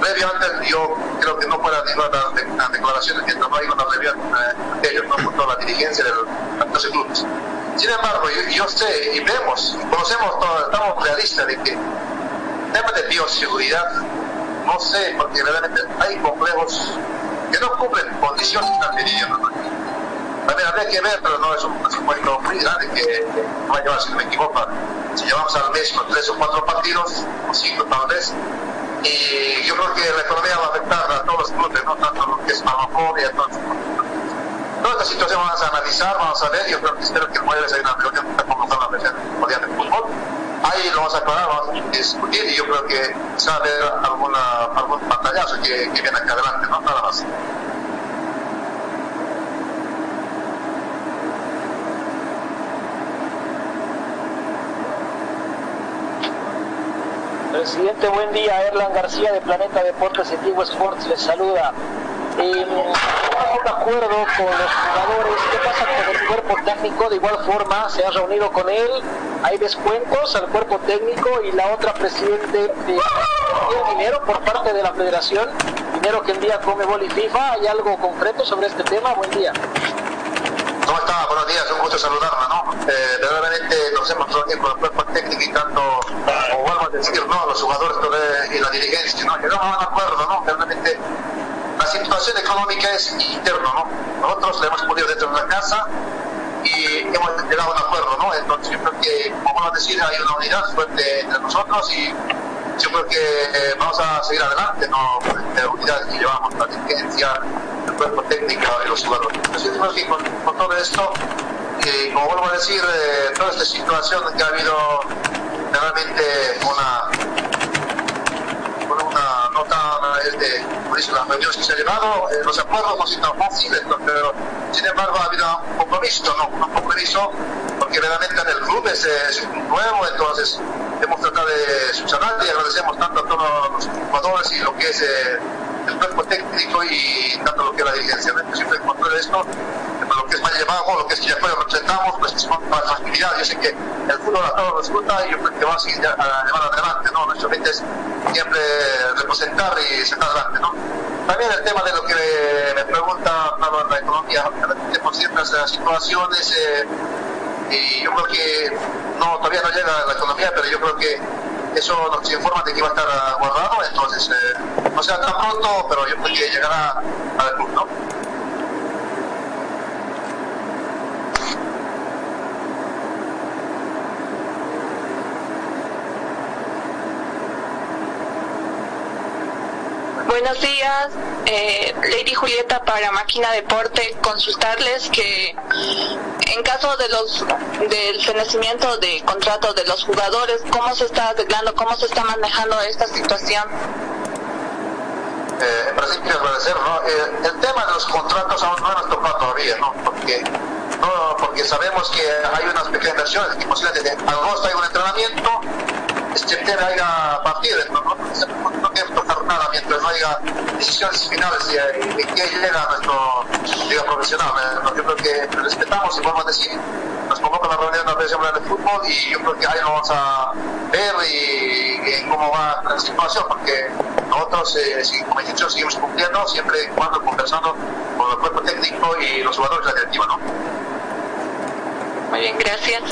Speaker 11: previamente yo creo que no pueda ninguna de las declaraciones mientras no hay una reunión eh, de ellos, no con toda la dirigencia de los clubes. Sin embargo, yo, sé y vemos, conocemos, todo, estamos realistas de que el tema de bioseguridad, no sé, porque realmente hay complejos que no cumplen condiciones que están pidiendo. También habría que ver, pero no es un presupuesto muy grande que, va a llevar, si no me equivoco, si llevamos al mes con tres o cuatro partidos, o cinco tal vez, y yo creo que la economía va a afectar a todos los clubes, no tanto lo que es Palmaflor y a todos. Toda esta situación vamos a analizar, vamos a ver, yo creo que espero que el jueves haya una reunión para convocar la Mundial de Fútbol. Ahí lo vamos a aclarar, vamos a discutir y yo creo que se va a ver alguna, algún pantallazo que, que viene acá adelante, ¿no? Nada más.
Speaker 13: Presidente, buen día. Erlan García de Planeta Deportes y Tigo Sports les saluda. Eh, un acuerdo con los jugadores. ¿Qué pasa con el cuerpo técnico? De igual forma, se ha reunido con él. Hay descuentos al cuerpo técnico y la otra presidente de el dinero por parte de la federación, dinero que envía Comebol y FIFA. ¿Hay algo concreto sobre este tema? Buen día.
Speaker 11: ¿Cómo está? Buenos días, un gusto saludarla, ¿no? Eh, verdaderamente nos hemos reunido con el cuerpo técnico y tanto, o vuelvo a decir, ¿no? Los jugadores y la dirigencia, ¿no? Llegamos a un acuerdo, ¿no? Realmente la situación económica es interna, ¿no? Nosotros le hemos podido dentro de la casa y hemos llegado a un acuerdo, ¿no? Entonces yo creo que, como a decir, hay una unidad fuerte entre nosotros y yo creo que eh, vamos a seguir adelante, ¿no? La unidad que llevamos, la dirigencia, el cuerpo técnico y los jugadores. Entonces yo creo que con, con todo esto, eh, como vuelvo a decir, eh, toda esta situación que ha habido realmente una nota de, por eso, las reuniones que se han llevado, eh, los acuerdos no han sido fáciles, pero sin embargo ha habido un compromiso, ¿no? Un compromiso porque realmente en el club es, es nuevo, entonces hemos tratado de subsanar y agradecemos tanto a todos los jugadores y lo que es eh, el cuerpo técnico y tanto lo que es la dirigencia. ¿no? Siempre con todo esto, que es Valle Bajo, lo que es después representamos, pues es la facilidad. Yo sé que el fútbol a todos nos gusta y yo creo que va a seguir a, llevar adelante, ¿no? Nuestro mente es siempre representar y sacar adelante, ¿no? También el tema de lo que me, pregunta claro, la economía, por ciertas situaciones, eh, y yo creo que no, todavía no llega la economía, pero yo creo que eso nos informa de que va a estar guardado, entonces eh, no sea tan pronto, pero yo creo que llegará al club, ¿no?
Speaker 14: Días, eh, Lady Julieta para Máquina Deporte, consultarles que en caso de los del fenecimiento de contratos de los jugadores, ¿cómo se está arreglando, cómo se está manejando esta situación?
Speaker 11: Eh, en principio agradecer, ¿no? Eh, el tema de los contratos aún no nos tocado todavía, ¿no? Porque, no, porque sabemos que hay unas pequeñas versiones, que posiblemente en agosto hay un entrenamiento, septiembre haya partidos, ¿no? No, no, no queremos tocar nada mientras no haya decisiones finales de, de qué llega nuestro liga profesional. ¿eh? Yo creo que respetamos y vuelvo a decir, nos convoca una reunión de la Federación de Fútbol y yo creo que ahí lo vamos a ver y, cómo va la situación, porque nosotros, eh, como he dicho, seguimos cumpliendo, siempre y cuando conversando con el cuerpo técnico y los jugadores de la directiva, ¿no?
Speaker 14: Muy bien, gracias.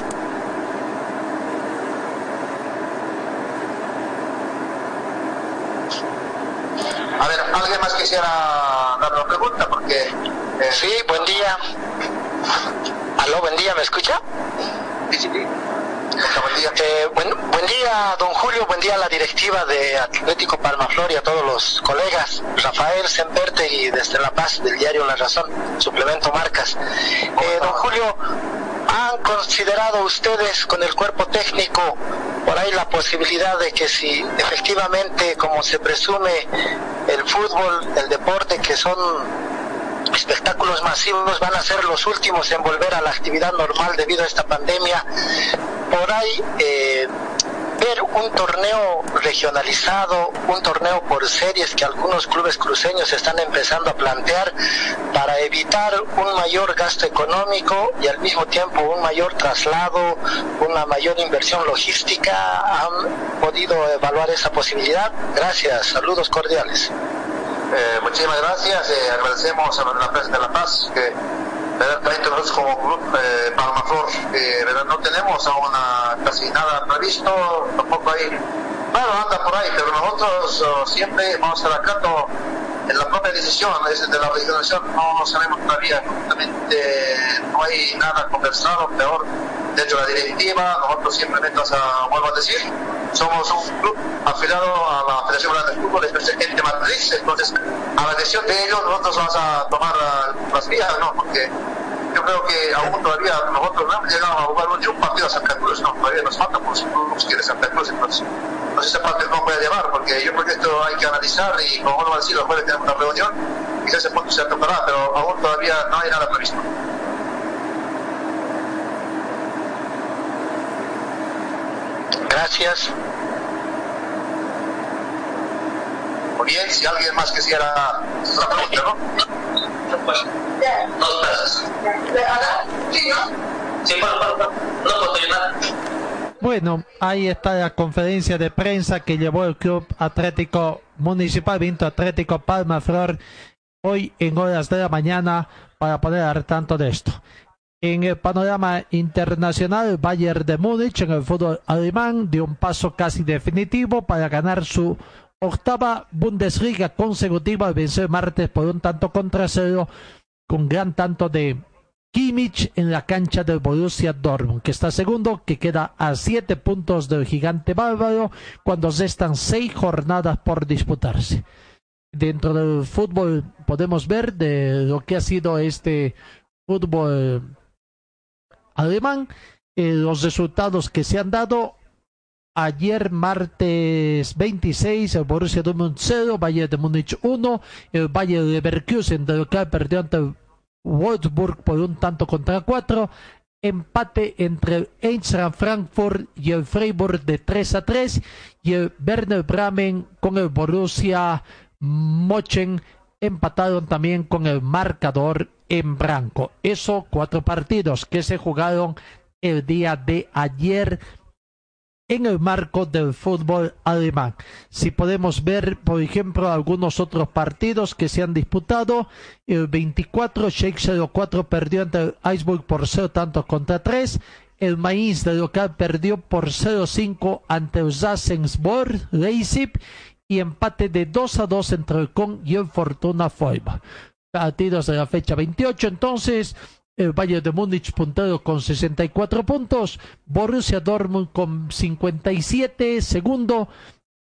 Speaker 11: A ver, ¿alguien más quisiera dar una pregunta? Porque...
Speaker 13: Eh... Sí, buen día. Aló, buen día, ¿me escucha?
Speaker 11: Sí, sí, sí.
Speaker 13: Buen día. Eh, buen, buen, día, don Julio, buen día a la directiva de Atlético Palmaflor y a todos los colegas. Rafael Semperte y desde La Paz, del diario La Razón, suplemento Marcas. Eh, don Julio, ¿han considerado ustedes con el cuerpo técnico por ahí la posibilidad de que si efectivamente, como se presume, el fútbol, el deporte, que son espectáculos masivos van a ser los últimos en volver a la actividad normal debido a esta pandemia. Por ahí eh, ver un torneo regionalizado, un torneo por series que algunos clubes cruceños están empezando a plantear para evitar un mayor gasto económico y al mismo tiempo un mayor traslado, una mayor inversión logística. ¿Han podido evaluar esa posibilidad? Gracias, saludos cordiales.
Speaker 11: Eh, muchísimas gracias, eh, agradecemos a la prensa de La Paz que nosotros como Club eh, eh, no tenemos aún casi nada previsto, tampoco hay, bueno, anda por ahí, pero nosotros oh, siempre vamos acá en la propia decisión de la organización no, no sabemos todavía completamente, no hay nada conversado, peor de hecho la directiva, nosotros simplemente, o vuelvo a decir, somos un club afiliado a la Federación de Fútbol, especialmente Matriz, entonces a la decisión de ellos nosotros vamos a tomar las vías, ¿no? Porque yo creo que aún todavía nosotros no hemos llegado a jugar un partido a Santa Cruz, no, todavía nos falta por los que de Santa Cruz, entonces no sé esa parte cómo puede llevar, porque yo creo que esto hay que analizar y como vuelvo a decir, los jueves tenemos una reunión, quizás ese punto se tocará, pero aún todavía no hay nada previsto. Bien, si alguien más quisiera pregunta, ¿no? Dos pesos. Sí,
Speaker 1: no Bueno, ahí está la conferencia de prensa que llevó el Club Atlético Municipal Vinto Atlético Palma Flor hoy en horas de la mañana para poner al tanto de esto. En el panorama internacional, Bayern de Múnich en el fútbol alemán dio un paso casi definitivo para ganar su octava Bundesliga consecutiva al vencer martes por un tanto contra cero con gran tanto de Kimmich en la cancha del Borussia Dortmund, que está segundo, que queda a siete puntos del gigante bárbaro cuando restan seis jornadas por disputarse. Dentro del fútbol podemos ver de lo que ha sido este fútbol alemán. Eh, los resultados que se han dado ayer martes 26 el Borussia Dortmund 0 Bayern de Múnich 1 el Bayern de Leverkusen de local perdió ante Wolfsburg por un tanto contra 4 empate entre el Eintracht Frankfurt y el Freiburg de 3 a 3 y el Werner Bremen con el Borussia Mochen empataron también con el marcador en blanco. Eso cuatro partidos que se jugaron el día de ayer en el marco del fútbol alemán. Si podemos ver, por ejemplo, algunos otros partidos que se han disputado, el 24, Shake 04 perdió ante el Iceberg por 0 tantos contra 3, el Mainz de local perdió por 0-5 ante el Sassensborg Leipzig y empate de 2 a 2 entre el Con y el Fortuna Foiba. Partidos de la fecha 28, entonces, el Bayern de Múnich puntero con 64 puntos, Borussia Dortmund con 57, segundo,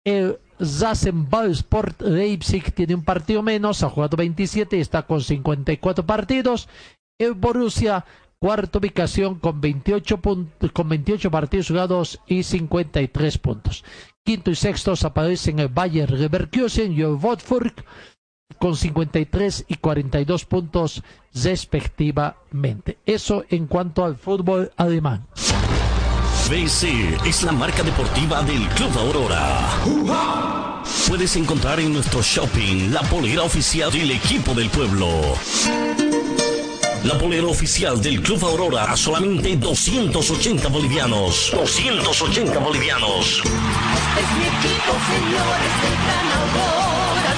Speaker 1: el Sport Leipzig tiene un partido menos, ha jugado 27 y está con 54 partidos, el Borussia cuarta ubicación con 28, con 28 partidos jugados y 53 puntos. Quinto y sexto aparecen el Bayer Leverkusen y el Watford con 53 y 42 puntos respectivamente. Eso en cuanto al fútbol alemán.
Speaker 5: BC es la marca deportiva del Club Aurora. Puedes encontrar en nuestro shopping la polera oficial del equipo del pueblo. La polera oficial del Club Aurora a solamente 280 bolivianos. 280 bolivianos.
Speaker 4: Este es mi equipo, señores, el Gran.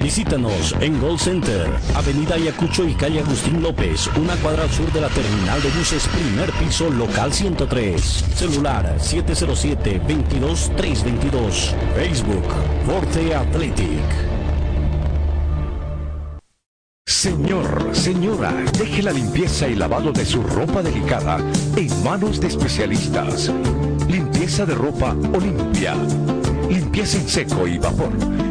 Speaker 5: Visítanos en Gold Center, Avenida Ayacucho y calle Agustín López, una cuadra al sur de la terminal de buses, primer piso, local 103. Celular 707-22322. Facebook, Forte Athletic.
Speaker 7: Señor, señora, deje la limpieza y lavado de su ropa delicada en manos de especialistas. Limpieza de ropa Olimpia. Limpieza en seco y vapor.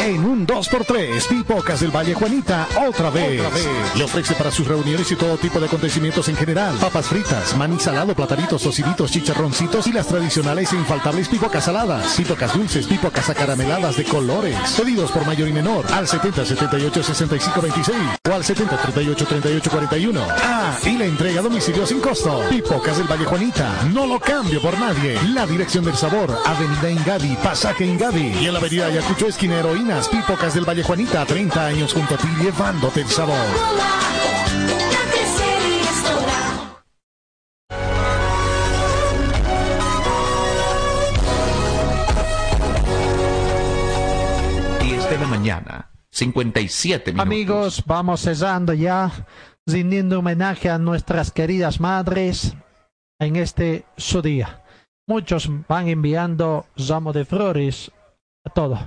Speaker 6: En un 2x3, Pipocas del Valle Juanita, otra vez. Le ofrece para sus reuniones y todo tipo de acontecimientos en general. Papas fritas, maní salado, platanitos, tociditos, chicharroncitos y las tradicionales e infaltables pipocas saladas. Pipocas dulces, pipocas acarameladas de colores. Pedidos por mayor y menor al 70 78 65 26 o al 70 38 38 41. Ah, y la entrega a domicilio sin costo. Pipocas del Valle Juanita, no lo cambio por nadie. La dirección del sabor, Avenida Ingavi, Pasaje Ingavi y en la Avenida Ayacucho, esquina Heroínas, Pipocas del Valle Juanita, 30 años junto a ti llevándote el sabor.
Speaker 2: de la mañana, 57 minutos.
Speaker 1: Amigos, vamos cesando ya, rindiendo homenaje a nuestras queridas madres en este su día. Muchos van enviando ramo de flores a todo.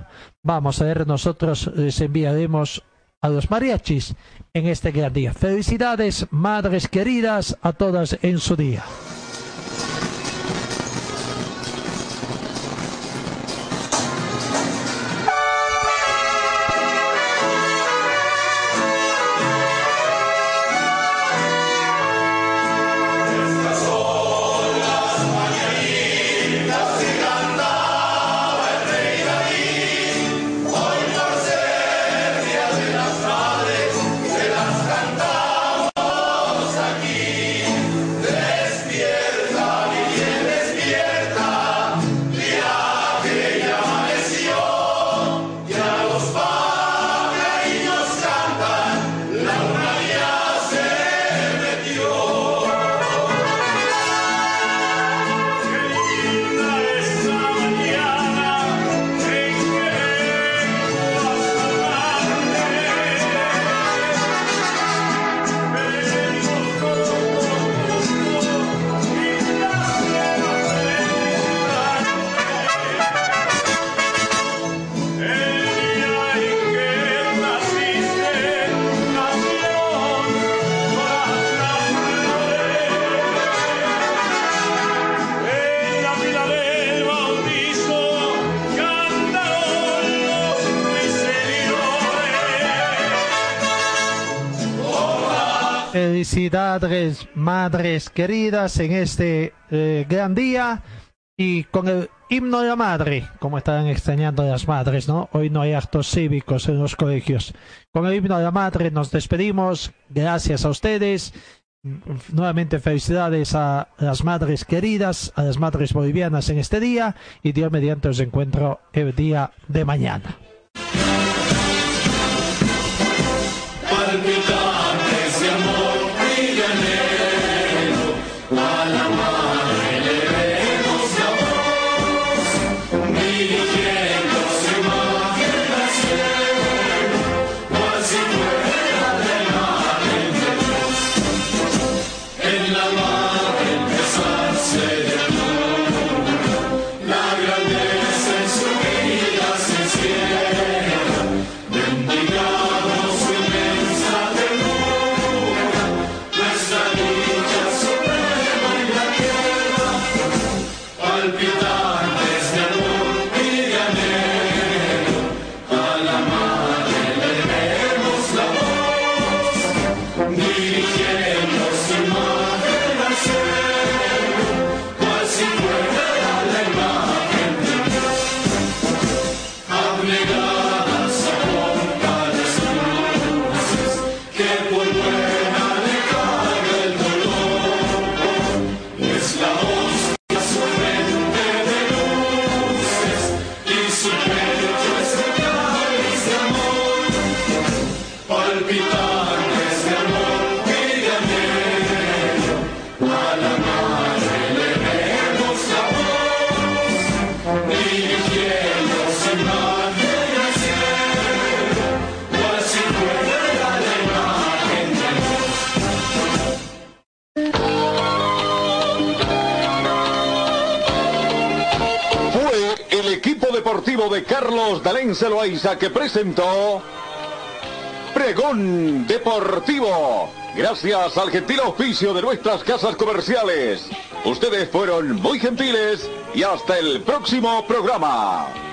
Speaker 1: Vamos a ver, nosotros les enviaremos a los mariachis en este gran día. Felicidades, madres queridas, a todas en su día. Felicidades, madres queridas, en este eh, gran día y con el himno de la madre, como están extrañando las madres, ¿no? Hoy no hay actos cívicos en los colegios. Con el himno de la madre nos despedimos. Gracias a ustedes nuevamente felicidades a las madres queridas, a las madres bolivianas en este día y Dios mediante os encuentro el día de mañana.
Speaker 15: Carlos Dalén Celoaiza que presentó Pregón Deportivo. Gracias al gentil oficio de nuestras casas comerciales. Ustedes fueron muy gentiles y hasta el próximo programa.